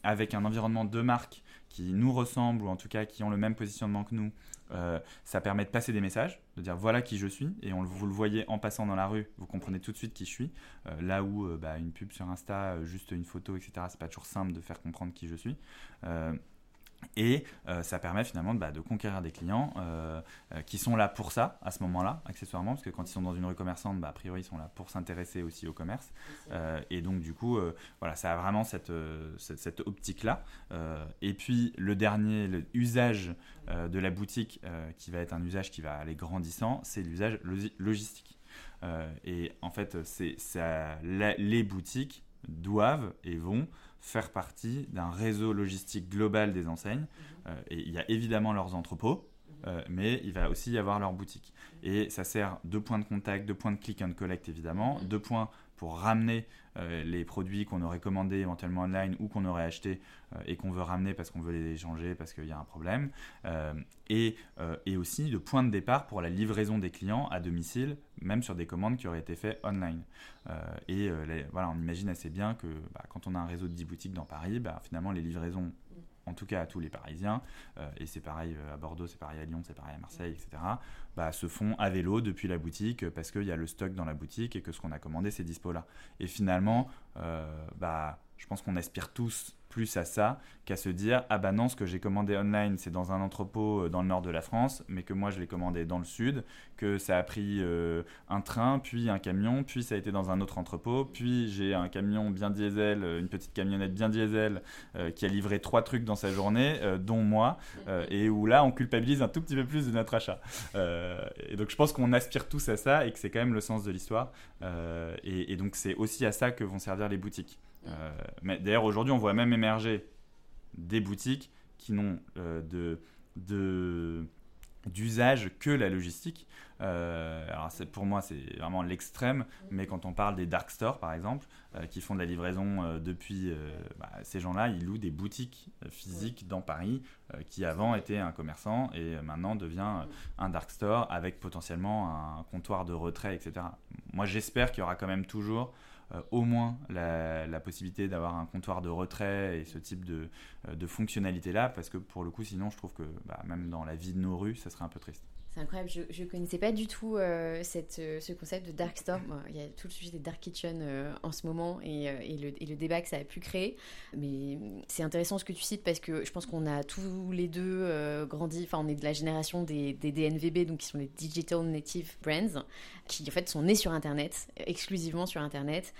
avec un environnement de marque qui nous ressemble ou en tout cas qui ont le même positionnement que nous, euh, ça permet de passer des messages, de dire voilà qui je suis, et on, vous le voyez en passant dans la rue, vous comprenez tout de suite qui je suis. Euh, là où euh, bah, une pub sur Insta, juste une photo, etc., c'est pas toujours simple de faire comprendre qui je suis. Et euh, ça permet finalement bah, de conquérir des clients euh, euh, qui sont là pour ça, à ce moment-là, accessoirement, parce que quand ils sont dans une rue commerçante, bah, a priori, ils sont là pour s'intéresser aussi au commerce. et donc, du coup, voilà, ça a vraiment cette, cette, optique-là. et puis, le dernier, l'usage de la boutique, qui va être un usage qui va aller grandissant, c'est l'usage logistique. et en fait, c'est les boutiques doivent et vont faire partie d'un réseau logistique global des enseignes. Mhm. Euh, et il y a évidemment leurs entrepôts, mhm. euh, mais il va aussi y avoir leurs boutiques. Et ça sert de point de contact, de point de click and collect évidemment, mhm. de points pour ramener euh, les produits qu'on aurait commandés éventuellement online ou qu'on aurait achetés euh, et qu'on veut ramener parce qu'on veut les changer parce qu'il y a un problème. Euh, et, et, aussi de point de départ pour la livraison des clients à domicile, même sur des commandes qui auraient été faites online. et voilà, on imagine assez bien que bah, quand on a un réseau de 10 boutiques dans Paris, bah, finalement les livraisons en tout cas à tous les Parisiens, euh, et c'est pareil euh, à Bordeaux, c'est pareil à Lyon, c'est pareil à Marseille, etc., bah, se font à vélo depuis la boutique parce qu'il y a le stock dans la boutique et que ce qu'on a commandé, c'est dispo là. Et finalement, euh, bah, je pense qu'on aspire tous plus à ça qu'à se dire ah bah non ce que j'ai commandé online c'est dans un entrepôt euh, dans le nord de la France mais que moi je l'ai commandé dans le sud que ça a pris euh, un train puis un camion puis ça a été dans un autre entrepôt puis j'ai un camion bien diesel euh, une petite camionnette bien diesel qui a livré trois trucs dans sa journée dont moi et où là on culpabilise un tout petit peu plus de notre achat. Et donc je pense qu'on aspire tous à ça et que c'est quand même le sens de l'histoire et, et donc c'est aussi à ça que vont servir les boutiques euh, mais d'ailleurs, aujourd'hui, on voit même émerger des boutiques qui n'ont euh, d'usage que la logistique. Euh, alors pour moi c'est vraiment l'extrême, mais quand on parle des dark stores par exemple, qui font de la livraison depuis, bah, ces gens-là ils louent des boutiques physiques dans Paris qui avant étaient un commerçant et maintenant devient un dark store avec potentiellement un comptoir de retrait, etc. Moi j'espère qu'il y aura quand même toujours au moins la, possibilité d'avoir un comptoir de retrait et ce type de, euh, fonctionnalité-là, parce que pour le coup, sinon, je trouve que bah, même dans la vie de nos rues, ça serait un peu triste. C'est incroyable, je ne connaissais pas du tout euh, euh, ce concept de dark store. il y a tout le sujet des dark kitchen euh, en ce moment et, le, débat que ça a pu créer. Mais c'est intéressant ce que tu cites parce que je pense qu'on a tous les deux grandi, enfin on est de la génération des, DNVB, donc qui sont les Digital Native Brands, qui en fait sont nés sur Internet, exclusivement sur Internet,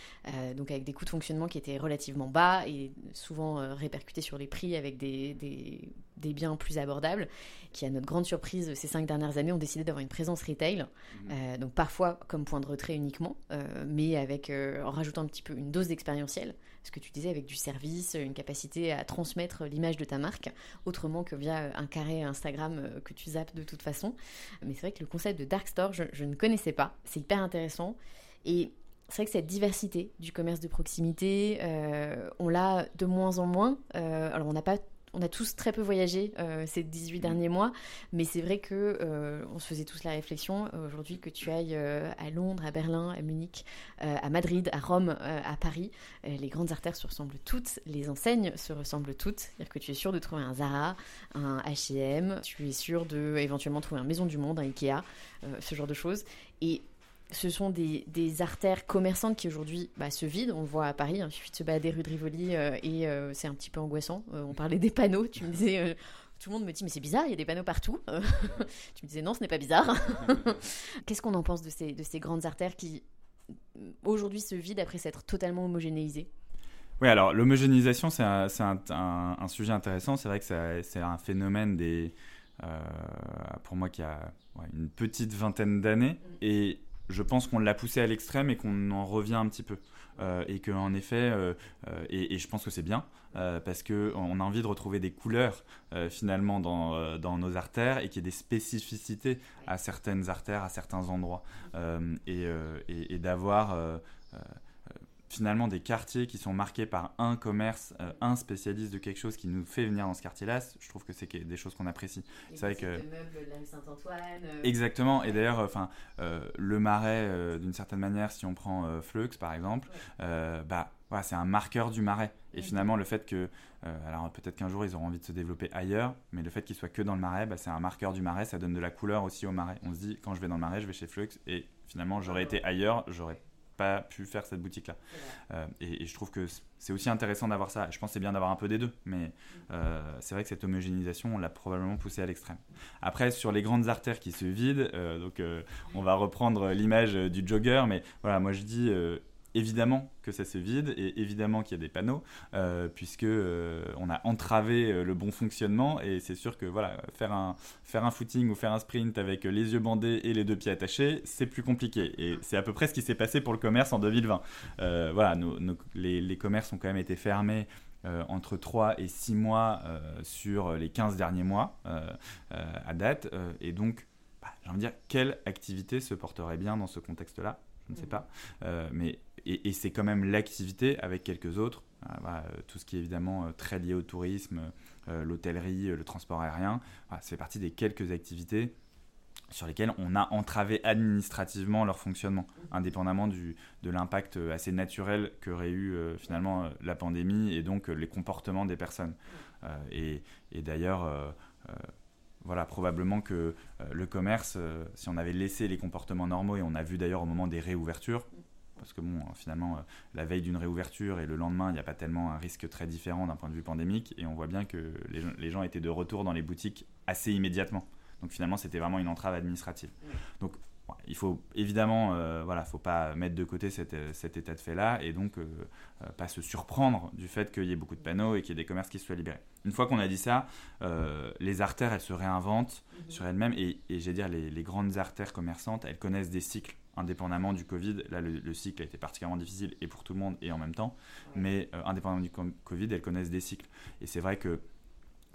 donc avec des coûts de fonctionnement qui étaient relativement bas et souvent répercutés sur les prix avec des, des biens plus abordables, qui à notre grande surprise ces cinq dernières années ont décidé d'avoir une présence retail, mhm. euh, donc parfois comme point de retrait uniquement, euh, mais avec euh, en rajoutant un petit peu une dose d'expérientiel, ce que tu disais avec du service, une capacité à transmettre l'image de ta marque, autrement que via un carré Instagram que tu zappes de toute façon. Mais c'est vrai que le concept de dark store, je, je ne connaissais pas, c'est hyper intéressant et c'est vrai que cette diversité du commerce de proximité, on l'a de moins en moins. alors on n'a pas on a tous très peu voyagé ces 18 derniers mois, mais c'est vrai que on se faisait tous la réflexion aujourd'hui que tu ailles à Londres, à Berlin, à Munich, à Madrid, à Rome, à Paris, les grandes artères se ressemblent toutes, les enseignes se ressemblent toutes, c'est-à-dire que tu es sûr de trouver un Zara, un H&M, tu es sûr de éventuellement trouver un Maison du Monde, un Ikea, ce genre de choses, et ce sont des, artères commerçantes qui aujourd'hui bah, se vident. On le voit à Paris, hein. il suffit de se balader rue de Rivoli euh, et euh, c'est un petit peu angoissant. Euh, on parlait des panneaux, tu me disais, tout le monde me dit mais c'est bizarre, il y a des panneaux partout. *laughs* tu me disais non, ce n'est pas bizarre. *laughs* Qu'est-ce qu'on en pense de ces, de ces grandes artères qui aujourd'hui se vident après s'être totalement homogénéisées? Oui, alors l'homogénéisation, c'est un, sujet intéressant. C'est vrai que c'est un phénomène des, pour moi qui a une petite vingtaine d'années. Mm. Et je pense qu'on l'a poussé à l'extrême et qu'on en revient un petit peu. Euh, et qu'en effet, euh, euh, et, je pense que c'est bien, parce qu'on a envie de retrouver des couleurs finalement dans, nos artères et qu'il y ait des spécificités à certaines artères, à certains endroits. et d'avoir finalement des quartiers qui sont marqués par un commerce, euh, un spécialiste de quelque chose qui nous fait venir dans ce quartier-là, je trouve que c'est des choses qu'on apprécie. C'est vrai que meubles de la rue Saint-Antoine. Euh, Exactement. Et d'ailleurs, enfin, euh, le Marais, d'une certaine manière, si on prend Flux par exemple, bah voilà, c'est un marqueur du Marais. Et finalement, le fait que, alors peut-être qu'un jour ils auront envie de se développer ailleurs, mais le fait qu'ils soient que dans le Marais, bah, c'est un marqueur du Marais, ça donne de la couleur aussi au Marais. On se dit, quand je vais dans le Marais, je vais chez Flux, et finalement, j'aurais été ailleurs, j'aurais pas pu faire cette boutique-là. Euh, et, je trouve que c'est aussi intéressant d'avoir ça. Je pense que c'est bien d'avoir un peu des deux, mais euh, c'est vrai que cette homogénéisation, on l'a probablement poussée à l'extrême. Après, sur les grandes artères qui se vident, euh, donc on va reprendre l'image du jogger, mais voilà, moi je dis évidemment que ça se vide et évidemment qu'il y a des panneaux euh, puisque euh, on a entravé euh, le bon fonctionnement. Et c'est sûr que voilà faire un faire un footing ou faire un sprint avec les yeux bandés et les deux pieds attachés c'est plus compliqué. Et c'est à peu près ce qui s'est passé pour le commerce en 2020 voilà les, les, commerces ont quand même été fermés entre 3 et 6 mois sur les 15 derniers mois à date. Et donc bah, j'ai envie de dire quelle activité se porterait bien dans ce contexte là je ne sais pas. Mais et, c'est quand même l'activité avec quelques autres. Euh, euh, tout ce qui est évidemment euh, très lié au tourisme, l'hôtellerie, le transport aérien, ça fait partie des quelques activités sur lesquelles on a entravé administrativement leur fonctionnement, indépendamment de l'impact assez naturel qu'aurait eu finalement la pandémie et donc les comportements des personnes. et, et d'ailleurs, voilà, probablement que le commerce, si on avait laissé les comportements normaux, et on a vu d'ailleurs au moment des réouvertures, parce que bon, finalement, euh, la veille d'une réouverture et le lendemain, il n'y a pas tellement un risque très différent d'un point de vue pandémique, et on voit bien que les, gens étaient de retour dans les boutiques assez immédiatement. Donc finalement, c'était vraiment une entrave administrative. Donc il faut évidemment, euh, voilà, faut pas mettre de côté cet, état de fait-là et donc euh, pas se surprendre du fait qu'il y ait beaucoup de panneaux et qu'il y ait des commerces qui soient libérés. Une fois qu'on a dit ça, les artères, elles se réinventent mhm. sur elles-mêmes et, et j'ai dire les, les, grandes artères commerçantes, elles connaissent des cycles indépendamment du Covid. Là, le, cycle a été particulièrement difficile et pour tout le monde et en même temps. Mais euh, indépendamment du Covid, elles connaissent des cycles. Et c'est vrai que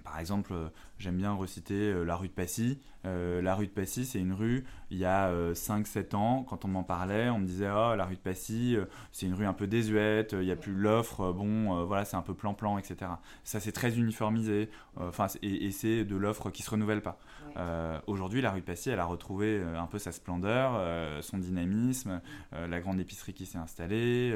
par exemple, euh, j'aime bien reciter euh, la rue de Passy. la rue de Passy, c'est une rue, il y a 5-7 ans, quand on m'en parlait, on me disait Oh, la rue de Passy, c'est une rue un peu désuète, il n'y a plus l'offre, bon, voilà, c'est un peu plan-plan, etc. Ça, c'est très uniformisé, enfin, et, et c'est de l'offre qui ne se renouvelle pas. Euh, aujourd'hui, la rue de Passy, elle a retrouvé euh, un peu sa splendeur, euh, son dynamisme, la grande épicerie qui s'est installée,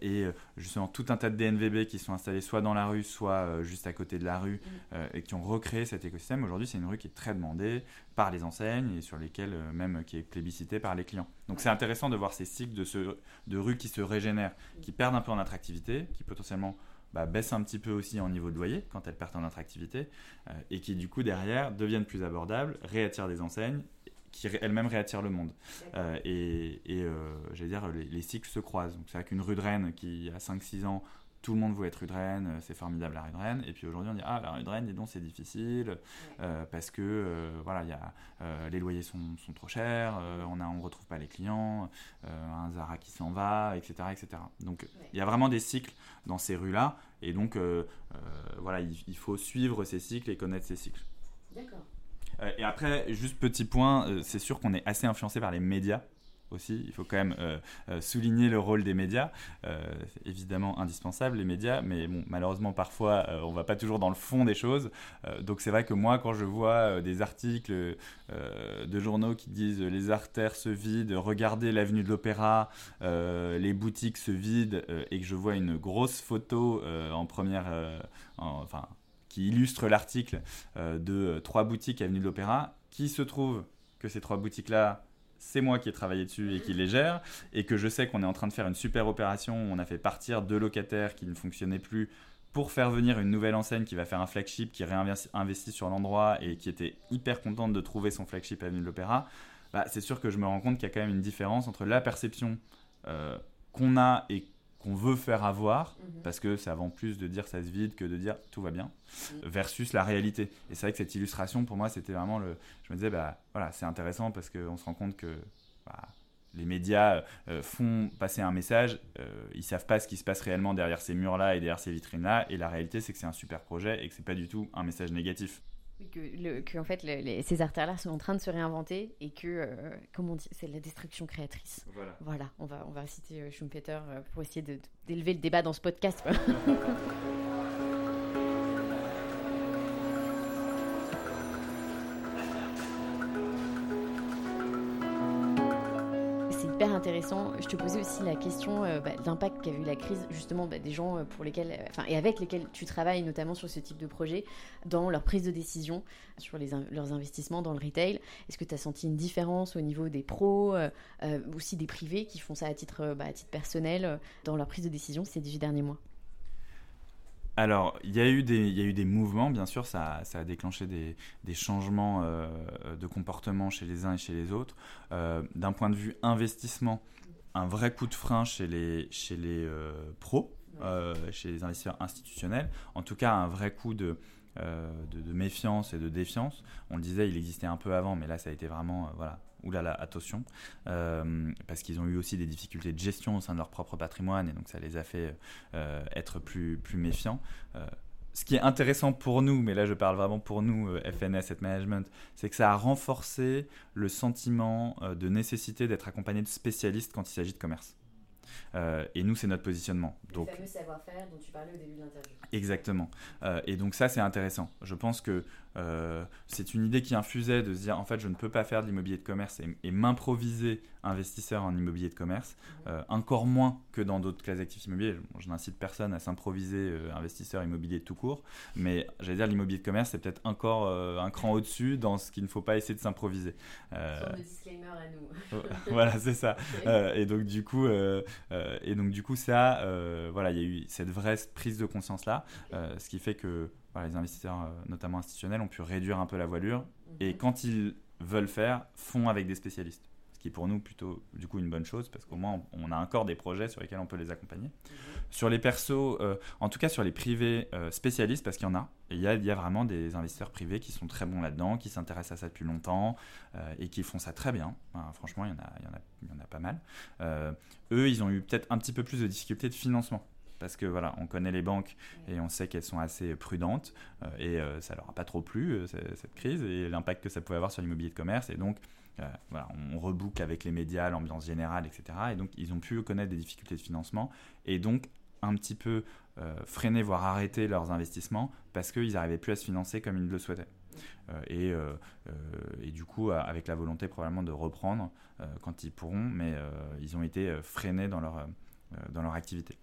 et justement tout un tas de DNVB qui sont installés soit dans la rue, soit juste à côté de la rue, mm. et qui ont recréé cet écosystème. Aujourd'hui, c'est une rue qui est très demandée par les enseignes et sur lesquelles même qui est plébiscitée par les clients. Donc c'est intéressant de voir ces cycles de, ce, de rues qui se régénèrent, qui perdent un peu en attractivité, qui potentiellement bah, baissent un petit peu aussi en niveau de loyer quand elles perdent en attractivité euh, et qui du coup derrière deviennent plus abordables, réattirent des enseignes qui elles-mêmes réattirent le monde. Euh, et, et euh, j'allais dire, les, les, cycles se croisent. Donc c'est vrai qu'une rue de Rennes qui a 5-6 ans tout le monde veut être rue de Rennes, euh, c'est formidable la rue de Rennes. Et puis aujourd'hui, on dit ah la rue de Rennes, dis donc, c'est difficile euh, parce que euh, voilà, y a, les loyers sont, sont trop chers, on a, on retrouve pas les clients, un Zara qui s'en va, etc., etc. Donc il y a vraiment des cycles dans ces rues-là, et donc voilà, il, faut suivre ces cycles et connaître ces cycles. D'accord. et après, juste petit point, c'est sûr qu'on est assez influencé par les médias aussi. Il faut quand même souligner le rôle des médias. c'est évidemment indispensable, les médias, mais malheureusement, parfois, on va pas toujours dans le fond des choses. donc c'est vrai que moi, quand je vois des articles de journaux qui disent les artères se vident, regardez l'avenue de l'Opéra, les boutiques se vident, et que je vois une grosse photo en première, enfin, qui illustre l'article de trois boutiques avenue de l'Opéra, qui se trouve que ces trois boutiques-là, c'est moi qui ai travaillé dessus et qui les gère, et que je sais qu'on est en train de faire une super opération on a fait partir deux locataires qui ne fonctionnaient plus pour faire venir une nouvelle enseigne qui va faire un flagship, qui réinvestit sur l'endroit et qui était hyper contente de trouver son flagship avenue de l'Opéra, bah, c'est sûr que je me rends compte qu'il y a quand même une différence entre la perception euh, qu'on a et qu'on veut faire avoir, mhm. parce que c'est avant plus de dire ça se vide que de dire tout va bien, mhm. versus la réalité. Et c'est vrai que cette illustration, pour moi, c'était vraiment le. Je me disais, bah voilà, c'est intéressant parce qu'on se rend compte que bah, les médias euh, font passer un message, euh, ils savent pas ce qui se passe réellement derrière ces murs-là et derrière ces vitrines-là, et la réalité, c'est que c'est un super projet et que c'est pas du tout un message négatif que, en fait ces artères-là sont en train de se réinventer et que, euh, comme on dit, c'est la destruction créatrice. Voilà. on va, on va citer euh, Schumpeter euh, pour essayer d'élever le débat dans ce podcast. *laughs* intéressant. Je te posais aussi la question euh, bah, de l'impact qu'a eu la crise, justement, bah, des gens euh, pour lesquels, euh, enfin, et avec lesquels tu travailles, notamment sur ce type de projet, dans leur prise de décision, sur les leurs investissements dans le retail. Est-ce que tu as senti une différence au niveau des pros, aussi des privés qui font ça à titre, bah, à titre personnel, dans leur prise de décision ces 18 derniers mois? Alors, il y, a eu des, il y a eu des mouvements, bien sûr, ça, ça a déclenché des, des changements euh, de comportement chez les uns et chez les autres. Euh, d'un point de vue investissement, un vrai coup de frein chez les, chez les euh, pros, chez les investisseurs institutionnels. En tout cas, un vrai coup de, de, de, méfiance et de défiance. On le disait, il existait un peu avant, mais là, ça a été vraiment voilà, oulala, attention, euh, parce qu'ils ont eu aussi des difficultés de gestion au sein de leur propre patrimoine, et donc ça les a fait euh, être plus, plus méfiants. Euh, ce qui est intéressant pour nous, mais là je parle vraiment pour nous, FNS Asset Management, c'est que ça a renforcé le sentiment de nécessité d'être accompagné de spécialistes quand il s'agit de commerce. Euh, et nous, c'est notre positionnement. Donc, le fameux savoir-faire dont tu parlais au début de l'interview. Exactement. Euh, et donc ça, c'est intéressant. Je pense que euh, c'est une idée qui infusait de se dire, en fait, je ne peux pas faire de l'immobilier de commerce et, m'improviser investisseur en immobilier de commerce, mhm. encore moins que dans d'autres classes d'actifs immobiliers. Je, n'incite personne à s'improviser investisseur immobilier tout court, mais j'allais dire l'immobilier de commerce, c'est peut-être encore un cran au-dessus dans ce qu'il ne faut pas essayer de s'improviser. Euh, disclaimer à nous. *laughs* voilà, c'est ça. *laughs* et donc du coup, euh, et donc du coup ça, euh, voilà, il y a eu cette vraie prise de conscience là, euh, ce qui fait que les investisseurs, notamment institutionnels, ont pu réduire un peu la voilure. Et mhm. quand ils veulent faire, font avec des spécialistes qui est pour nous plutôt du coup une bonne chose parce qu'au moins on a encore des projets sur lesquels on peut les accompagner. Mhm. Sur les persos, euh, en tout cas sur les privés euh, spécialistes, parce qu'il y en a, il y a, il y a vraiment des investisseurs privés qui sont très bons là-dedans, qui s'intéressent à ça depuis longtemps euh, et qui font ça très bien. franchement, il y, en a, il, y en a, il y en a pas mal. eux, ils ont eu peut-être un petit peu plus de difficultés de financement parce que voilà, on connaît les banques et on sait qu'elles sont assez prudentes et ça leur a pas trop plu cette crise et l'impact que ça pouvait avoir sur l'immobilier de commerce et donc euh, voilà, on reboucle avec les médias, l'ambiance générale, etc. Et donc, ils ont pu connaître des difficultés de financement et donc un petit peu euh, freiner, voire arrêter leurs investissements parce qu'ils n'arrivaient plus à se financer comme ils le souhaitaient. Euh, et, et, du coup, avec la volonté probablement de reprendre quand ils pourront, mais ils ont été freinés dans leur, dans leur activité.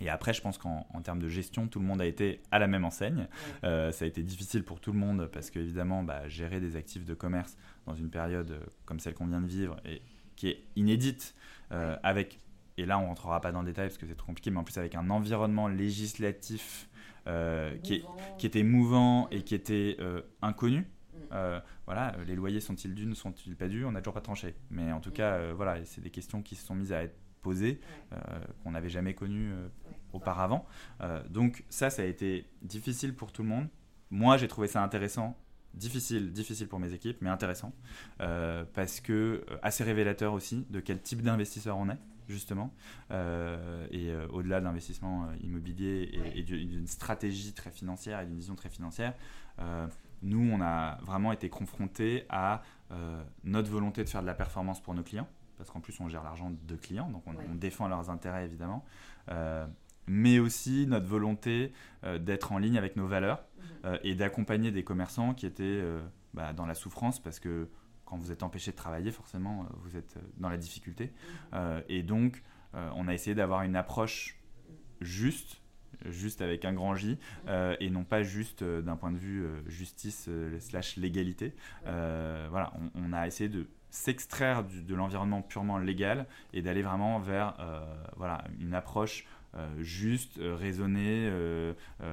Et après, je pense qu'en termes de gestion, tout le monde a été à la même enseigne. Euh, ça a été difficile pour tout le monde parce qu'évidemment, bah, gérer des actifs de commerce dans une période euh, comme celle qu'on vient de vivre et qui est inédite, euh, avec, et là on rentrera pas dans le détail parce que c'est trop compliqué, mais en plus avec un environnement législatif qui, qui, était mouvant et qui était inconnu. Mm. voilà, les loyers sont-ils dus, ne sont-ils pas dus? On n'a toujours pas tranché. Mais en tout mm. cas, voilà, c'est des questions qui se sont mises à être posées, qu'on n'avait jamais connues auparavant. Euh, donc ça, ça a été difficile pour tout le monde. Moi, j'ai trouvé ça intéressant. Difficile, difficile pour mes équipes, mais intéressant. Euh, parce que euh, assez révélateur aussi de quel type d'investisseur on est justement, et au-delà de l'investissement immobilier et, d'une stratégie très financière et d'une vision très financière, nous, on a vraiment été confrontés à notre volonté de faire de la performance pour nos clients, parce qu'en plus on gère l'argent de clients, donc on, défend leurs intérêts évidemment, mais aussi notre volonté d'être en ligne avec nos valeurs mhm. et d'accompagner des commerçants qui étaient bah, dans la souffrance parce que quand vous êtes empêché de travailler, forcément, vous êtes dans la difficulté. Mhm. et donc, on a essayé d'avoir une approche juste juste avec un grand J, euh, et non pas juste euh, d'un point de vue euh, justice slash légalité. voilà, on, a essayé de s'extraire de l'environnement purement légal et d'aller vraiment vers voilà, une approche juste, raisonnée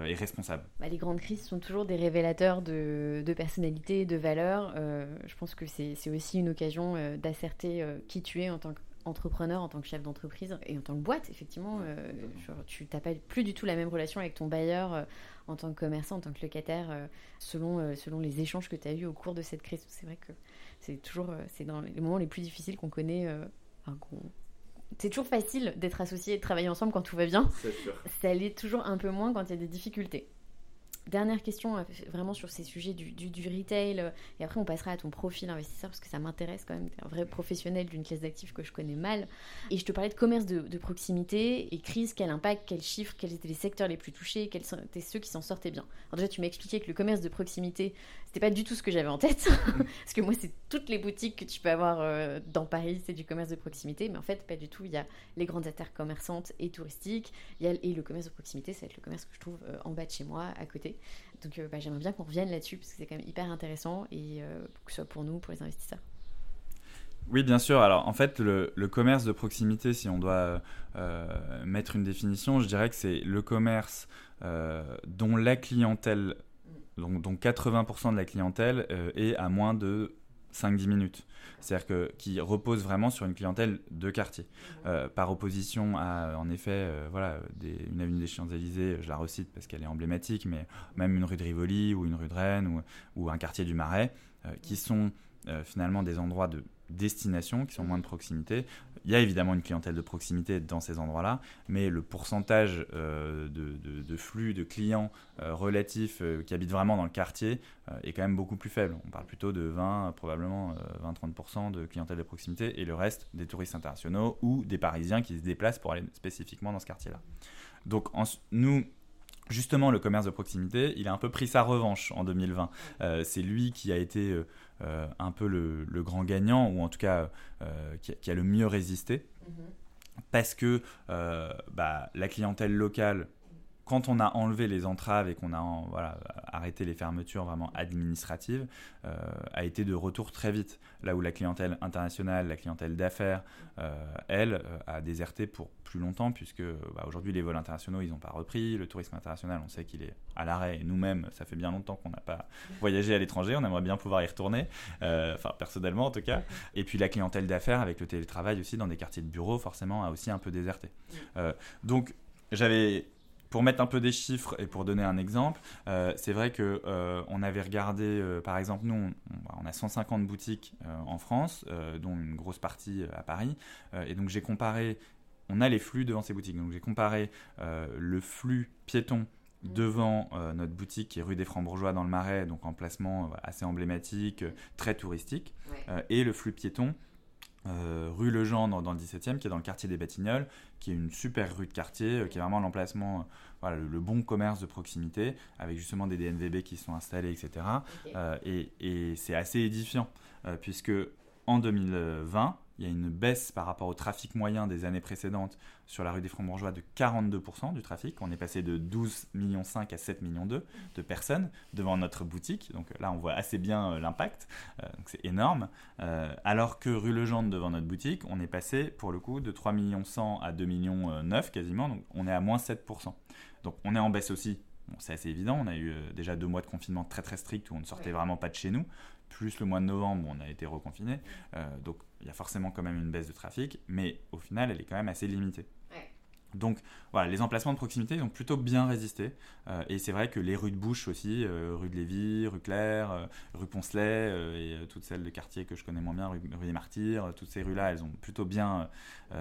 et responsable. Bah, les grandes crises sont toujours des révélateurs de, personnalité, de valeurs. je pense que c'est aussi une occasion d'asserter qui tu es en tant que entrepreneur, en tant que chef d'entreprise et en tant que boîte, effectivement, euh, tu n'as pas plus du tout la même relation avec ton bailleur euh, en tant que commerçant, en tant que locataire, euh, selon, selon les échanges que tu as eus au cours de cette crise. C'est vrai que c'est toujours c'est dans les moments les plus difficiles qu'on connaît. c'est toujours facile d'être associé et de travailler ensemble quand tout va bien. Ça l'est toujours un peu moins quand il y a des difficultés. Dernière question, euh, vraiment sur ces sujets du, retail, euh, et après on passera à ton profil investisseur parce que ça m'intéresse quand même. Tu es un vrai professionnel d'une classe d'actifs que je connais mal. Et je te parlais de commerce de, proximité et crise, quel impact, quels chiffres, quels étaient les secteurs les plus touchés, quels étaient ceux qui s'en sortaient bien. Alors déjà, tu m'as expliqué que le commerce de proximité, c'était pas du tout ce que j'avais en tête. *laughs* parce que moi, c'est toutes les boutiques que tu peux avoir euh, dans Paris, c'est du commerce de proximité. Mais en fait, pas du tout. Il y a les grandes artères commerçantes et touristiques. Il y a, et le commerce de proximité, ça va être le commerce que je trouve en bas de chez moi, à côté. Donc euh, bah, j'aimerais bien qu'on revienne là-dessus parce que c'est quand même hyper intéressant et euh, que ce soit pour nous, pour les investisseurs. Oui, bien sûr. Alors, en fait, le, commerce de proximité, si on doit euh, mettre une définition, je dirais que c'est le commerce dont la clientèle, donc, dont 80% de la clientèle est à moins de 5-10 minutes. C'est-à-dire que qui repose vraiment sur une clientèle de quartier. Euh, par opposition à, en effet, euh, voilà, une avenue des Champs-Élysées, je la recite parce qu'elle est emblématique, mais même une rue de Rivoli ou une rue de Rennes ou, un quartier du Marais, euh, qui sont finalement des endroits de destination, qui sont moins de proximité. Il y a évidemment une clientèle de proximité dans ces endroits-là, mais le pourcentage euh, de, flux de clients euh, relatifs euh, qui habitent vraiment dans le quartier est quand même beaucoup plus faible. On parle plutôt de 20, probablement 20-30% de clientèle de proximité, et le reste des touristes internationaux ou des Parisiens qui se déplacent pour aller spécifiquement dans ce quartier-là. Donc nous, Justement, le commerce de proximité, il a un peu pris sa revanche en 2020. c'est lui qui a été euh, un peu le, grand gagnant, ou en tout cas euh, qui, a le mieux résisté. Mhm. Parce que euh, bah, la clientèle locale, quand on a enlevé les entraves et qu'on a arrêté les fermetures vraiment administratives, a été de retour très vite. Là où la clientèle internationale, la clientèle d'affaires, elle, a déserté pour plus longtemps, puisque bah, aujourd'hui les vols internationaux, ils n'ont pas repris. Le tourisme international, on sait qu'il est à l'arrêt. Et nous-mêmes, ça fait bien longtemps qu'on n'a pas voyagé à l'étranger. On aimerait bien pouvoir y retourner, euh, enfin personnellement en tout cas. Et puis la clientèle d'affaires avec le télétravail aussi dans des quartiers de bureaux, forcément, a aussi un peu déserté. Euh, donc j'avais pour mettre un peu des chiffres et pour donner un exemple, euh, c'est vrai que on avait regardé, par exemple, nous, on, a 150 boutiques en France, dont une grosse partie à Paris, et donc j'ai comparé on a les flux devant ces boutiques. Donc j'ai comparé euh, le flux piéton devant euh, notre boutique qui est rue des Francs-Bourgeois dans le Marais, donc en placement euh, assez emblématique, très touristique, et le flux piéton rue Legendre dans le 17e, qui est dans le quartier des Batignolles, qui est une super rue de quartier, qui est vraiment l'emplacement, voilà, le, bon commerce de proximité, avec justement des DNVB qui sont installés, etc. et, et c'est assez édifiant, puisque en 2020, il y a une baisse par rapport au trafic moyen des années précédentes sur la rue des Francs-Bourgeois de 42% du trafic. On est passé de 12,5 millions à 7 millions de personnes devant notre boutique. Donc là, on voit assez bien euh, l'impact. Euh, donc c'est énorme. Euh, alors que rue Legendre devant notre boutique, on est passé pour le coup de 3 millions 100 à 2 millions 9 quasiment. Donc on est à moins 7%. Donc on est en baisse aussi c'est assez évident. On a eu déjà deux mois de confinement très très strict où on ne sortait vraiment pas de chez nous plus le mois de novembre on a été reconfiné. Euh, donc il y a forcément quand même une baisse de trafic, mais au final, elle est quand même assez limitée. Donc voilà, les emplacements de proximité ont plutôt bien résisté. Euh, et c'est vrai que les rues de bouche aussi, euh, rue de Lévis, rue Claire, rue Poncelet et toutes celles de quartier que je connais moins bien, rue, des Martyrs, toutes ces rues-là, elles ont plutôt bien,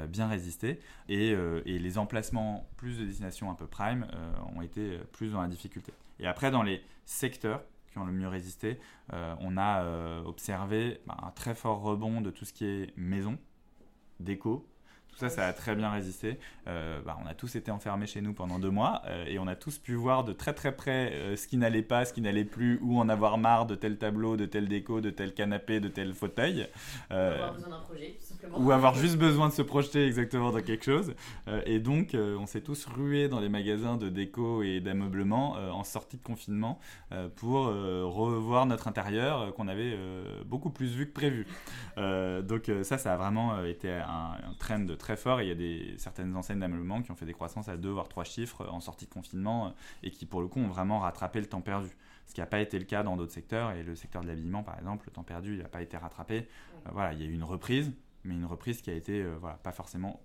bien résisté. Et, les emplacements plus de destinations un peu prime ont été plus dans la difficulté. Et après, dans les secteurs, qui ont le mieux résisté. Euh, on a euh, observé bah, un très fort rebond de tout ce qui est maison. déco, ça, ça a très bien résisté. Euh, bah, on a tous été enfermés chez nous pendant deux mois euh, et on a tous pu voir de très très près euh, ce qui n'allait pas, ce qui n'allait plus, ou en avoir marre de tel tableau, de tel déco, de tel canapé, de tel fauteuil. ou avoir besoin d'un projet, tout simplement. Ou avoir juste besoin de se projeter exactement dans quelque chose. et donc, on s'est tous rués dans les magasins de déco et d'ameublement en sortie de confinement pour revoir notre intérieur qu'on avait beaucoup plus vu que prévu. donc ça, ça a vraiment été un, un trend très fort. Et il y a des, certaines enseignes d'ameublement qui ont fait des croissances à deux voire trois chiffres en sortie de confinement euh, et qui, pour le coup, ont vraiment rattrapé le temps perdu. Ce qui n'a pas été le cas dans d'autres secteurs. Et le secteur de l'habillement, par exemple, le temps perdu, il n'a pas été rattrapé. Euh, voilà, il y a eu une reprise, mais une reprise qui a été euh, voilà, pas forcément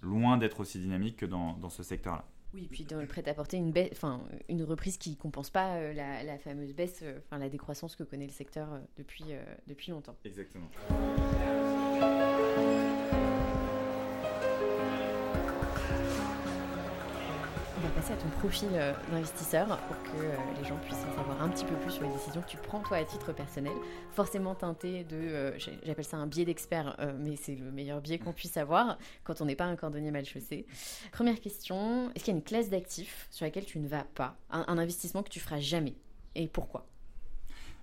loin d'être aussi dynamique que dans, dans ce secteur-là. Oui, puis dans le prêt-à-porter, une, enfin, une reprise qui ne compense pas la, la, fameuse baisse, enfin, la décroissance que connaît le secteur depuis, depuis longtemps. Exactement. On va passer à ton profil euh, d'investisseur pour que euh, les gens puissent en savoir un petit peu plus sur les décisions que tu prends toi à titre personnel, forcément teinté de, euh, j'appelle ça un biais d'expert, mais c'est le meilleur biais qu'on puisse avoir quand on n'est pas un cordonnier mal chaussé. Première question, est-ce qu'il y a une classe d'actifs sur laquelle tu ne vas pas, un investissement que tu feras jamais, et pourquoi?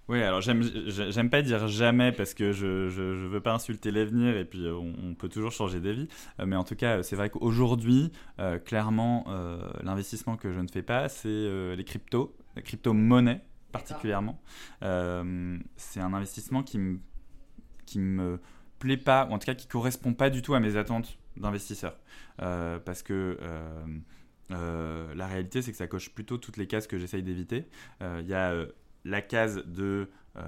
Oui, alors j'aime pas dire jamais parce que je, je, veux pas insulter l'avenir et puis euh, on, peut toujours changer d'avis. Euh, mais en tout cas, c'est vrai qu'aujourd'hui, euh, clairement, l'investissement que je ne fais pas, c'est les cryptos, les crypto-monnaies particulièrement. c'est un investissement qui me, qui me plaît pas, ou en tout cas qui correspond pas du tout à mes attentes d'investisseur. parce que la réalité, c'est que ça coche plutôt toutes les cases que j'essaye d'éviter. Il y a la case de euh,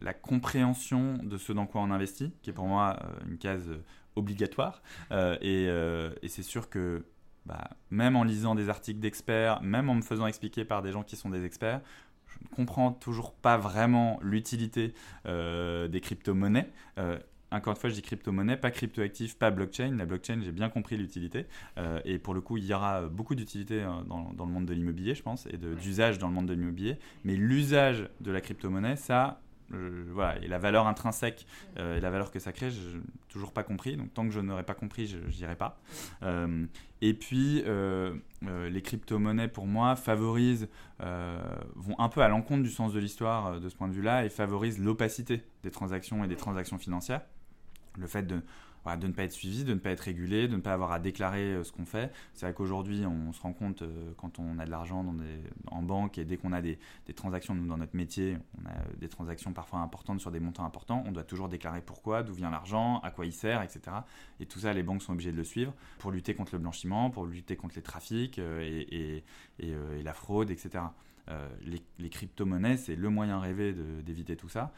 la compréhension de ce dans quoi on investit, qui est pour moi euh, une case obligatoire. Euh, et, c'est sûr que bah, même en lisant des articles d'experts, même en me faisant expliquer par des gens qui sont des experts, je ne comprends toujours pas vraiment l'utilité des crypto-monnaies encore une fois, je dis crypto-monnaie, pas crypto-actif, pas blockchain. La blockchain, j'ai bien compris l'utilité. Euh, et pour le coup, il y aura beaucoup d'utilité euh, dans, dans, le monde de l'immobilier, je pense, et d'usage dans le monde de l'immobilier. Mais l'usage de la crypto-monnaie, ça, voilà, et la valeur intrinsèque euh, et la valeur que ça crée, je n'ai toujours pas compris. Donc tant que je n'aurai pas compris, je n'irai pas. et puis, les crypto-monnaies, pour moi, favorisent, vont un peu à l'encontre du sens de l'histoire de ce point de vue-là et favorisent l'opacité des transactions et des transactions financières le fait de, de ne pas être suivi, de ne pas être régulé, de ne pas avoir à déclarer euh, ce qu'on fait. C'est vrai qu'aujourd'hui, on se rend compte euh, quand on a de l'argent en banque et dès qu'on a des, transactions dans notre métier, on a des transactions parfois importantes sur des montants importants, on doit toujours déclarer pourquoi, d'où vient l'argent, à quoi il sert, etc. Et tout ça, les banques sont obligées de le suivre pour lutter contre le blanchiment, pour lutter contre les trafics euh, et, la fraude, etc. les, les crypto-monnaies, c'est le moyen rêvé d'éviter tout ça.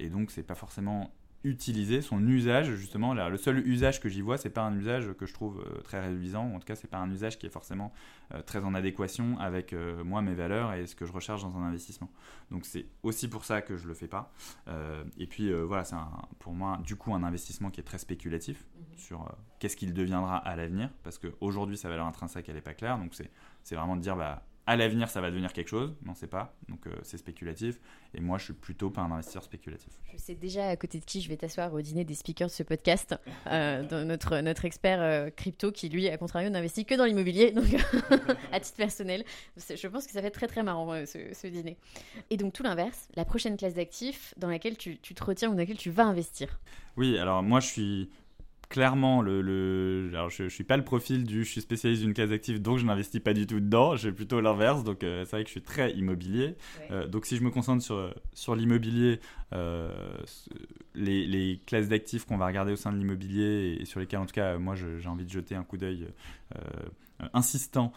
et donc, c'est pas forcément utiliser son usage justement. Le seul usage que j'y vois c'est pas un usage que je trouve euh, très réduisant. En tout cas c'est pas un usage qui est forcément euh, très en adéquation avec euh, moi mes valeurs et ce que je recherche dans un investissement. Donc c'est aussi pour ça que je le fais pas. Et puis voilà c'est pour moi du coup un investissement qui est très spéculatif mhm. sur qu'est-ce qu'il deviendra à l'avenir. Parce qu'aujourd'hui sa valeur intrinsèque elle est pas claire. Donc c'est vraiment de dire bah à l'avenir ça va devenir quelque chose, mais on ne sait pas, donc euh, c'est spéculatif. Et moi, je suis plutôt pas un investisseur spéculatif. Je sais déjà à côté de qui je vais t'asseoir au dîner des speakers de ce podcast, euh, *laughs* notre, notre expert euh, crypto qui, lui, à contrario, n'investit que dans l'immobilier, donc *laughs* à titre personnel. Je pense que ça va être très très marrant ce, dîner. Et donc tout l'inverse, la prochaine classe d'actifs dans laquelle tu, tu te retiens ou dans laquelle tu vas investir. Oui, alors moi je suis clairement le, alors je, ne suis pas le profil du je suis spécialiste d'une case active donc je n'investis pas du tout dedans j'ai plutôt l'inverse donc euh, c'est vrai que je suis très immobilier euh, donc si je me concentre sur sur l'immobilier euh, les, les, classes d'actifs qu'on va regarder au sein de l'immobilier et, sur lesquelles en tout cas moi j'ai envie de jeter un coup d'œil insistant,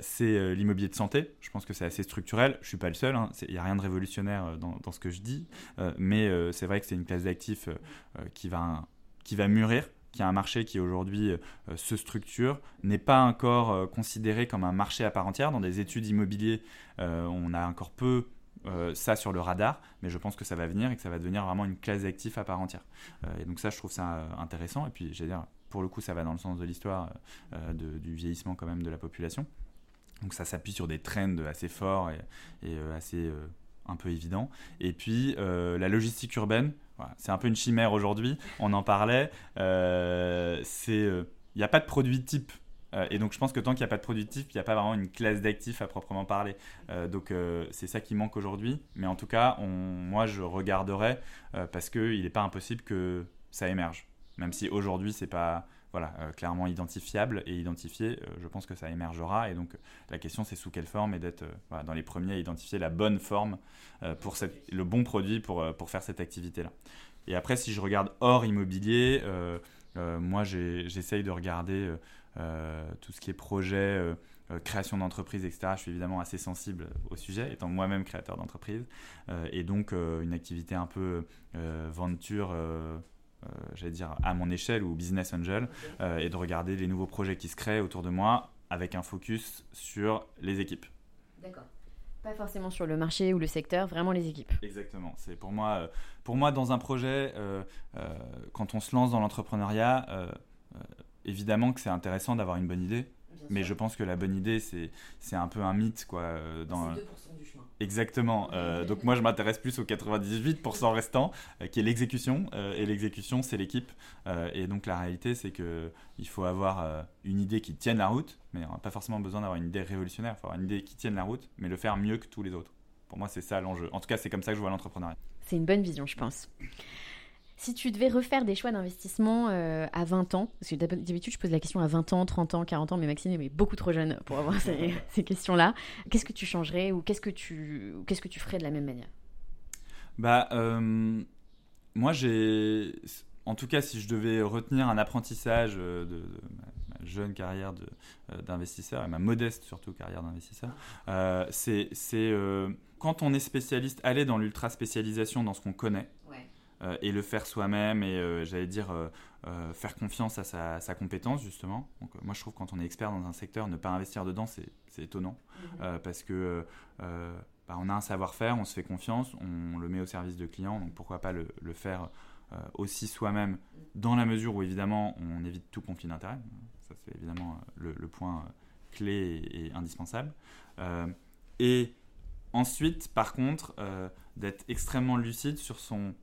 c'est l'immobilier de santé. Je pense que c'est assez structurel. Je suis pas le seul. Hein. Il n'y a rien de révolutionnaire dans, dans ce que je dis, mais c'est vrai que c'est une classe d'actifs qui va qui va mûrir qui a un marché qui aujourd'hui euh, se structure, n'est pas encore euh, considéré comme un marché à part entière. Dans des études immobilières, euh, on a encore peu ça sur le radar, mais je pense que ça va venir et que ça va devenir vraiment une classe d'actifs à part entière. et donc ça, je trouve ça intéressant. Et puis, dire, pour le coup, ça va dans le sens de l'histoire du vieillissement quand même de la population. Donc ça s'appuie sur des trends assez forts et, et assez un peu évidents. Et puis la logistique urbaine, c'est un peu une chimère aujourd'hui. On en parlait. il n'y a pas de produit type euh, et donc je pense que tant qu'il n'y a pas de produit type, il n'y a pas vraiment une classe d'actifs à proprement parler. Euh, donc euh, c'est ça qui manque aujourd'hui. Mais en tout cas, on, moi je regarderai parce qu'il n'est pas impossible que ça émerge. Même si aujourd'hui c'est pas voilà, clairement identifiable et identifié, je pense que ça émergera. Et donc la question c'est sous quelle forme et d'être voilà, dans les premiers à identifier la bonne forme pour cette, le bon produit pour, pour faire cette activité-là. Et après, si je regarde hors immobilier, moi j'essaye de regarder euh, tout ce qui est projet, euh, euh, création d'entreprise, etc. Je suis évidemment assez sensible au sujet, étant moi-même créateur d'entreprise. et donc, une activité un peu venture. J'allais dire à mon échelle ou business angel, et de regarder les nouveaux projets qui se créent autour de moi avec un focus sur les équipes. D'accord. Pas forcément sur le marché ou le secteur, vraiment les équipes. Exactement. C'est pour moi, pour moi dans un projet, quand on se lance dans l'entrepreneuriat, évidemment que c'est intéressant d'avoir une bonne idée, mais je pense que la bonne idée, c'est un peu un mythe. quoi. Euh, dans... C'est 2% du chemin. Exactement. Euh, donc moi, je m'intéresse plus aux 98% restants, euh, qui est l'exécution. et l'exécution, c'est l'équipe. et donc la réalité, c'est qu'il faut avoir une idée qui tienne la route, mais on n'a pas forcément besoin d'avoir une idée révolutionnaire. Il faut avoir une idée qui tienne la route, mais le faire mieux que tous les autres. Pour moi, c'est ça l'enjeu. En tout cas, c'est comme ça que je vois l'entrepreneuriat. C'est une bonne vision, je pense. Si tu devais refaire des choix d'investissement euh, à 20 ans, parce que d'habitude je pose la question à 20 ans, 30 ans, 40 ans, mais Maxime est beaucoup trop jeune pour avoir ces, *laughs* questions-là. Qu'est-ce que tu changerais ou qu'est-ce que tu, qu'est-ce que tu ferais de la même manière? Bah, euh, moi j'ai, en tout cas, si je devais retenir un apprentissage euh, de, ma jeune carrière d'investisseur et ma modeste surtout carrière d'investisseur, c'est, c'est quand on est spécialiste, aller dans l'ultra spécialisation dans ce qu'on connaît. Euh, et le faire soi-même et euh, j'allais dire euh, faire confiance à sa, compétence justement. Donc, moi je trouve quand on est expert dans un secteur, ne pas investir dedans c'est étonnant mhm. parce que bah, on a un savoir-faire, on se fait confiance, on le met au service de clients, donc pourquoi pas le, faire aussi soi-même dans la mesure où évidemment on évite tout conflit d'intérêt. Ça c'est évidemment le, le, point clé et, indispensable. et ensuite par contre d'être extrêmement lucide sur son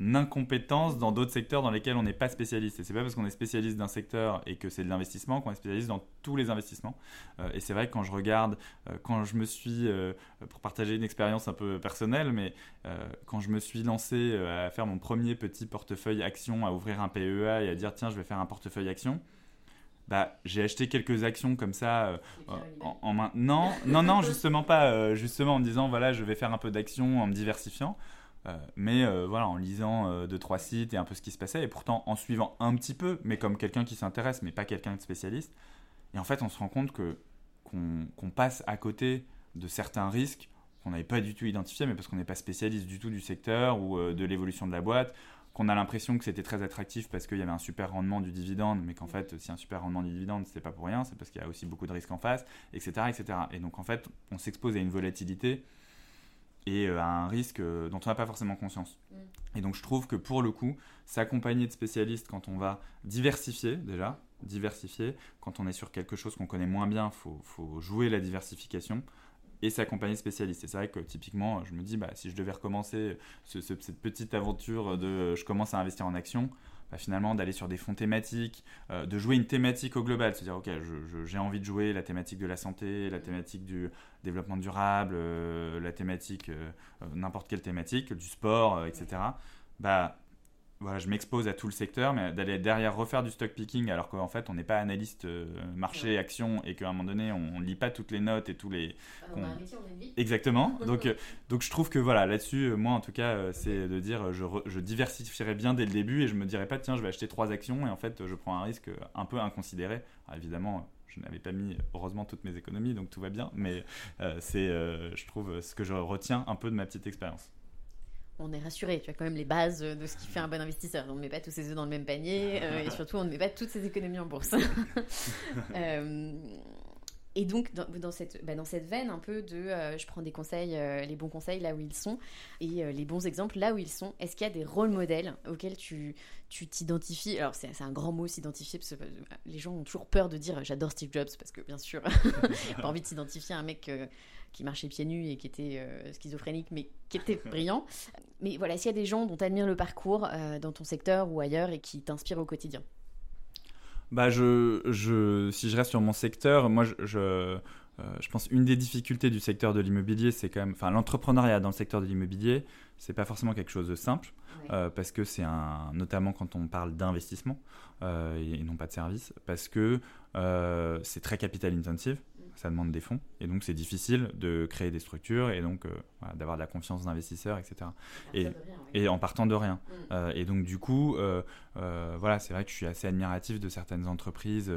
incompétence dans d'autres secteurs dans lesquels on n'est pas spécialiste. Et c'est pas parce qu'on est spécialiste d'un secteur et que c'est de l'investissement qu'on est spécialiste dans tous les investissements. Euh, et c'est vrai que quand je regarde, euh, quand je me suis, euh, pour partager une expérience un peu personnelle, mais quand je me suis lancé à faire mon premier petit portefeuille action, à ouvrir un PEA et à dire tiens je vais faire un portefeuille action. Bah, j'ai acheté quelques actions comme ça en, en main. Non, non, non, justement pas. justement en me disant voilà, je vais faire un peu d'action en me diversifiant. Euh, mais euh, voilà, en lisant euh, deux, trois sites et un peu ce qui se passait, et pourtant en suivant un petit peu, mais comme quelqu'un qui s'intéresse, mais pas quelqu'un de spécialiste. Et en fait, on se rend compte que qu'on passe à côté de certains risques qu'on n'avait pas du tout identifiés, mais parce qu'on n'est pas spécialiste du tout du secteur ou de l'évolution de la boîte, qu'on a l'impression que c'était très attractif parce qu'il y avait un super rendement du dividende, mais qu'en fait, si un super rendement du dividende, c'est pas pour rien, c'est parce qu'il y a aussi beaucoup de risques en face, etc., etc. Et donc en fait, on s'expose à une volatilité et euh, à un risque euh, dont on n'a pas forcément conscience. Mm. Et donc je trouve que pour le coup, s'accompagner de spécialistes quand on va diversifier déjà, diversifier, quand on est sur quelque chose qu'on connaît moins bien, il faut, jouer la diversification et s'accompagner de spécialistes. Et c'est vrai que typiquement, je me dis, bah, si je devais recommencer cette petite aventure de je commence à investir en action, bah, finalement d'aller sur des fonds thématiques, euh, de jouer une thématique au global, c'est-à-dire ok, j'ai envie de jouer la thématique de la santé, la thématique du développement durable, euh, la thématique, euh, n'importe quelle thématique, du sport, etc. voilà, je m'expose à tout le secteur, mais d'aller derrière refaire du stock picking alors qu'en fait on n'est pas analyste euh, marché action et qu'à un moment donné on, ne lit pas toutes les notes et tous les. Ah, on métier, Exactement. *laughs* donc, euh, donc je trouve que voilà, là-dessus, euh, moi en tout cas, c'est de dire je, je, diversifierai bien dès le début et je me dirais pas tiens je vais acheter trois actions et en fait je prends un risque un peu inconsidéré. évidemment, je n'avais pas mis heureusement toutes mes économies donc tout va bien, mais c'est je trouve ce que je retiens un peu de ma petite expérience on est rassuré. Tu as quand même les bases de ce qui fait un bon investisseur. On ne met pas tous ses œufs dans le même panier euh, *laughs* et surtout on ne met pas toutes ses économies en bourse. *laughs* Euh, Et donc, dans, cette, bah, dans cette veine un peu de je prends des conseils, les bons conseils là où ils sont, et les bons exemples là où ils sont, est-ce qu'il y a des rôles modèles auxquels tu t'identifies? Alors, c'est un grand mot, s'identifier, parce que les gens ont toujours peur de dire j'adore Steve Jobs, parce que bien sûr, *laughs* pas envie de s'identifier à un mec qui marchait pieds nus et qui était schizophrénique, mais qui était *laughs* brillant. Mais voilà, s'il y a des gens dont tu admires le parcours dans ton secteur ou ailleurs et qui t'inspirent au quotidien bah je, je, si je reste sur mon secteur, moi je, je, euh, je pense une des difficultés du secteur de l'immobilier, c'est quand même, enfin l'entrepreneuriat dans le secteur de l'immobilier, c'est pas forcément quelque chose de simple, euh, parce que c'est un, notamment quand on parle d'investissement euh, et, non pas de service, parce que c'est très capital intensive ça demande des fonds. Et donc, c'est difficile de créer des structures et donc euh, d'avoir de la confiance d'investisseurs, etc. Et, et, en partant de rien. Mm. Euh, et donc, du coup, euh, voilà, c'est vrai que je suis assez admiratif de certaines entreprises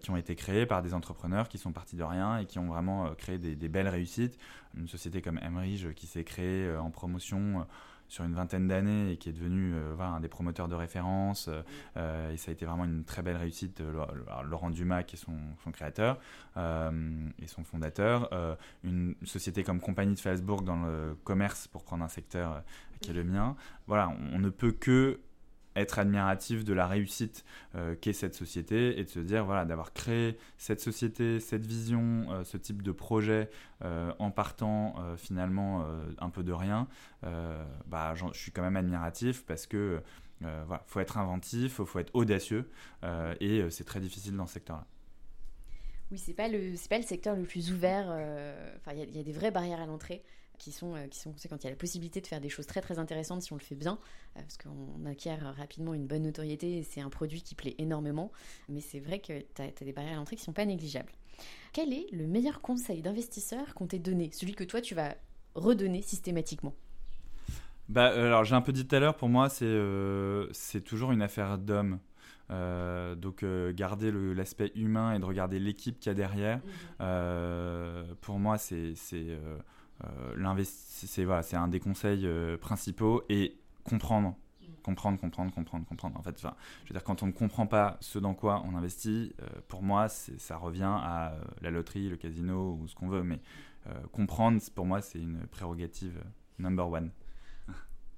qui ont été créées par des entrepreneurs qui sont partis de rien et qui ont vraiment créé des, des belles réussites. Une société comme Emerige qui s'est créée en promotion sur une vingtaine d'années et qui est devenu euh, un des promoteurs de référence. Euh, euh, et ça a été vraiment une très belle réussite. Laurent Dumas, qui est son, son créateur et son fondateur. une société comme Compagnie de Salzbourg dans le commerce, pour prendre un secteur qui est le mien. Voilà, on ne peut que être admiratif de la réussite euh, qu'est cette société et de se dire voilà d'avoir créé cette société, cette vision, euh, ce type de projet euh, en partant finalement un peu de rien, bah, je suis quand même admiratif parce que voilà, faut être inventif, faut, faut être audacieux et c'est très difficile dans ce secteur-là. Oui, c'est pas le pas le secteur le plus ouvert. Enfin, il y, a des vraies barrières à l'entrée qui sont, euh, qui sont quand il y a la possibilité de faire des choses très très intéressantes si on le fait bien, euh, parce qu'on acquiert rapidement une bonne notoriété et c'est un produit qui plaît énormément. Mais c'est vrai que tu as, des barrières à l'entrée qui ne sont pas négligeables. Quel est le meilleur conseil d'investisseur qu'on t'ait donné Celui que toi tu vas redonner systématiquement? Bah, euh, alors j'ai un peu dit tout à l'heure, pour moi c'est c'est toujours une affaire d'homme. donc garder l'aspect humain et de regarder l'équipe qu'il y a derrière, mmh. pour moi c'est euh, c'est voilà, un des conseils euh, principaux et comprendre comprendre, comprendre, comprendre, comprendre. En fait, enfin, je quand on ne comprend pas ce dans quoi on investit, euh, pour moi, ça revient à la loterie, le casino ou ce qu'on veut. Mais comprendre, pour moi, c'est une prérogative number one.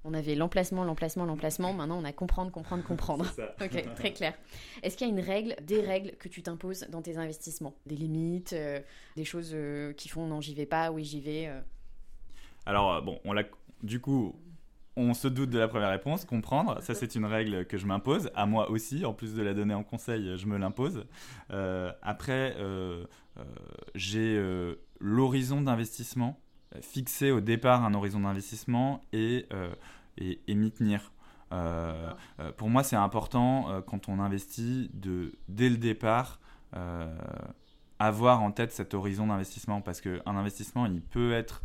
On avait l'emplacement, l'emplacement, l'emplacement. Maintenant, on a comprendre, comprendre, *laughs* comprendre. ok, très clair. Est-ce qu'il y a une règle, des règles que tu t'imposes dans tes investissements? Des limites, euh, des choses euh, qui font non, j'y vais pas, oui, j'y vais euh? Alors, bon, on l'a. Du coup, on se doute de la première réponse, comprendre. Ça, c'est une règle que je m'impose, à moi aussi. En plus de la donner en conseil, je me l'impose. après, j'ai l'horizon d'investissement fixé au départ un horizon d'investissement et et, m'y tenir. Euh, euh, pour moi, c'est important euh, quand on investit de dès le départ avoir en tête cet horizon d'investissement parce qu'un investissement, il peut être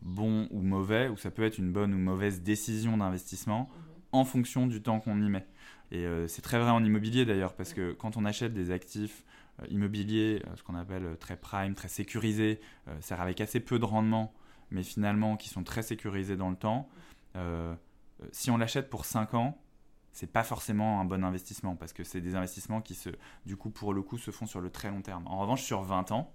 bon ou mauvais, ou ça peut être une bonne ou mauvaise décision d'investissement mhm. en fonction du temps qu'on y met. Et c'est très vrai en immobilier d'ailleurs, parce que quand on achète des actifs immobiliers, ce qu'on appelle très prime, très sécurisés, c'est avec assez peu de rendement, mais finalement qui sont très sécurisés dans le temps, euh, si on l'achète pour 5 ans, c'est pas forcément un bon investissement parce que c'est des investissements qui se, du coup, pour le coup, se font sur le très long terme. En revanche, sur 20 ans,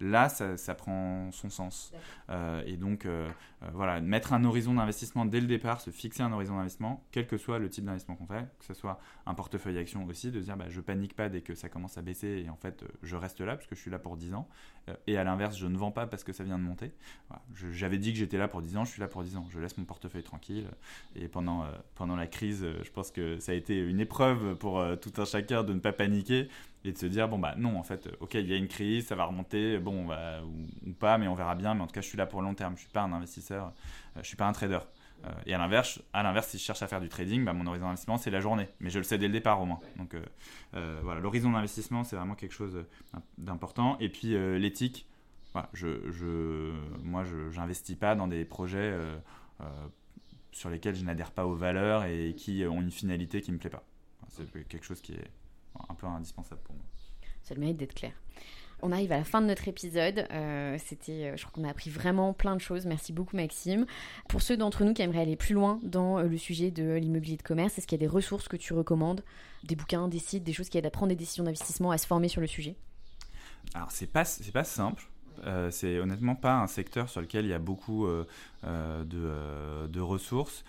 là, ça, prend son sens. Euh, et donc, euh, euh, voilà, mettre un horizon d'investissement dès le départ, se fixer un horizon d'investissement, quel que soit le type d'investissement qu'on fait, que ce soit un portefeuille action aussi, de dire bah, je panique pas dès que ça commence à baisser et en fait, je reste là parce que je suis là pour 10 ans. et à l'inverse, je ne vends pas parce que ça vient de monter. J'avais dit que j'étais là pour 10 ans, je suis là pour 10 ans. Je laisse mon portefeuille tranquille. Et pendant, pendant la crise, je pense que ça a été une épreuve pour tout un chacun de ne pas paniquer et de se dire bon bah non en fait ok il y a une crise ça va remonter bon bah, ou, pas mais on verra bien mais en tout cas je suis là pour le long terme je suis pas un investisseur euh, je suis pas un trader. Euh, et à l'inverse à l'inverse si je cherche à faire du trading bah, mon horizon d'investissement c'est la journée. Mais je le sais dès le départ au moins. Donc euh, voilà l'horizon d'investissement c'est vraiment quelque chose d'important. Et puis l'éthique je, je moi je j'investis pas dans des projets sur lesquels je n'adhère pas aux valeurs et qui ont une finalité qui me plaît pas. C'est quelque chose qui est un peu indispensable pour moi. Ça le mérite d'être clair. On arrive à la fin de notre épisode. Euh, c'était, euh, je crois qu'on a appris vraiment plein de choses. Merci beaucoup Maxime. Pour ceux d'entre nous qui aimeraient aller plus loin dans euh, le sujet de l'immobilier de commerce, est-ce qu'il y a des ressources que tu recommandes, des bouquins, des sites, des choses qui aident à prendre des décisions d'investissement, à se former sur le sujet? Alors, c'est pas, c'est pas simple. Euh, c'est honnêtement pas un secteur sur lequel il y a beaucoup euh, de, de, ressources.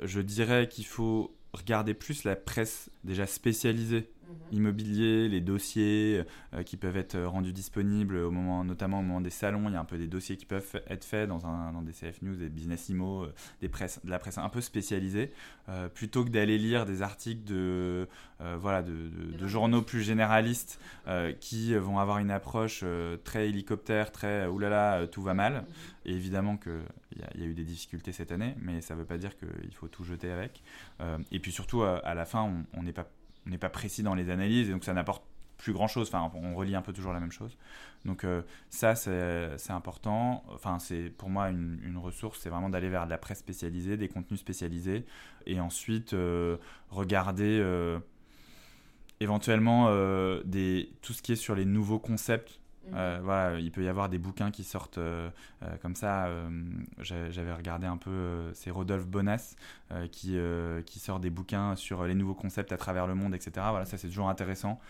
je dirais qu'il faut regarder plus la presse déjà spécialisée Mhm. immobilier, les dossiers euh, qui peuvent être rendus disponibles au moment, notamment au moment des salons. Il y a un peu des dossiers qui peuvent être faits dans, un, dans des CF News, des business IMO, euh, des presses, de la presse un peu spécialisée, euh, plutôt que d'aller lire des articles de, voilà, de, de, journaux plus généralistes qui vont avoir une approche très hélicoptère, très oulala, tout va mal. Mhm. Et évidemment qu'il y, y, a eu des difficultés cette année, mais ça ne veut pas dire qu'il faut tout jeter avec. et puis surtout, à la fin, on n'est pas on n'est pas précis dans les analyses et donc ça n'apporte plus grand chose. Enfin, on relie un peu toujours la même chose. Donc euh, ça, c'est important. Enfin, c'est pour moi une, ressource, c'est vraiment d'aller vers de la presse spécialisée, des contenus spécialisés, et ensuite euh, regarder euh, éventuellement des, tout ce qui est sur les nouveaux concepts euh, voilà, il peut y avoir des bouquins qui sortent euh, euh, comme ça. J'avais regardé un peu, c'est Rodolphe Bonas qui, qui sort des bouquins sur les nouveaux concepts à travers le monde, etc. Voilà, ça c'est toujours intéressant.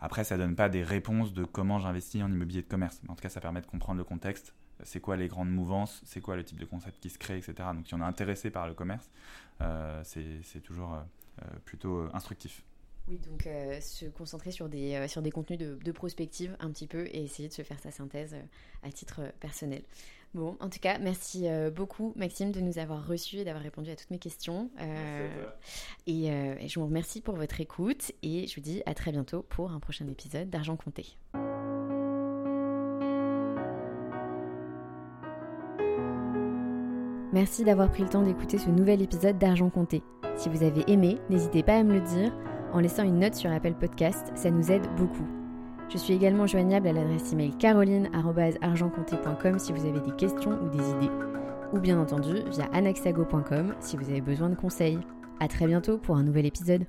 après, ça donne pas des réponses de comment j'investis en immobilier de commerce. Mais en tout cas, ça permet de comprendre le contexte. C'est quoi les grandes mouvances? C'est quoi le type de concept qui se crée, etc. Donc, si on est intéressé par le commerce, c'est toujours plutôt instructif. Oui, donc euh, se concentrer sur des, euh, sur des contenus de, de, prospective un petit peu et essayer de se faire sa synthèse euh, à titre personnel. Bon, en tout cas, merci beaucoup Maxime de nous avoir reçus et d'avoir répondu à toutes mes questions. Et, et, je vous remercie pour votre écoute et je vous dis à très bientôt pour un prochain épisode d'Argent Compté. Merci d'avoir pris le temps d'écouter ce nouvel épisode d'Argent Compté. Si vous avez aimé, n'hésitez pas à me le dire en laissant une note sur Apple Podcast, ça nous aide beaucoup. Je suis également joignable à l'adresse email caroline.argentcompté.com si vous avez des questions ou des idées, ou bien entendu via anaxago.com si vous avez besoin de conseils. A très bientôt pour un nouvel épisode.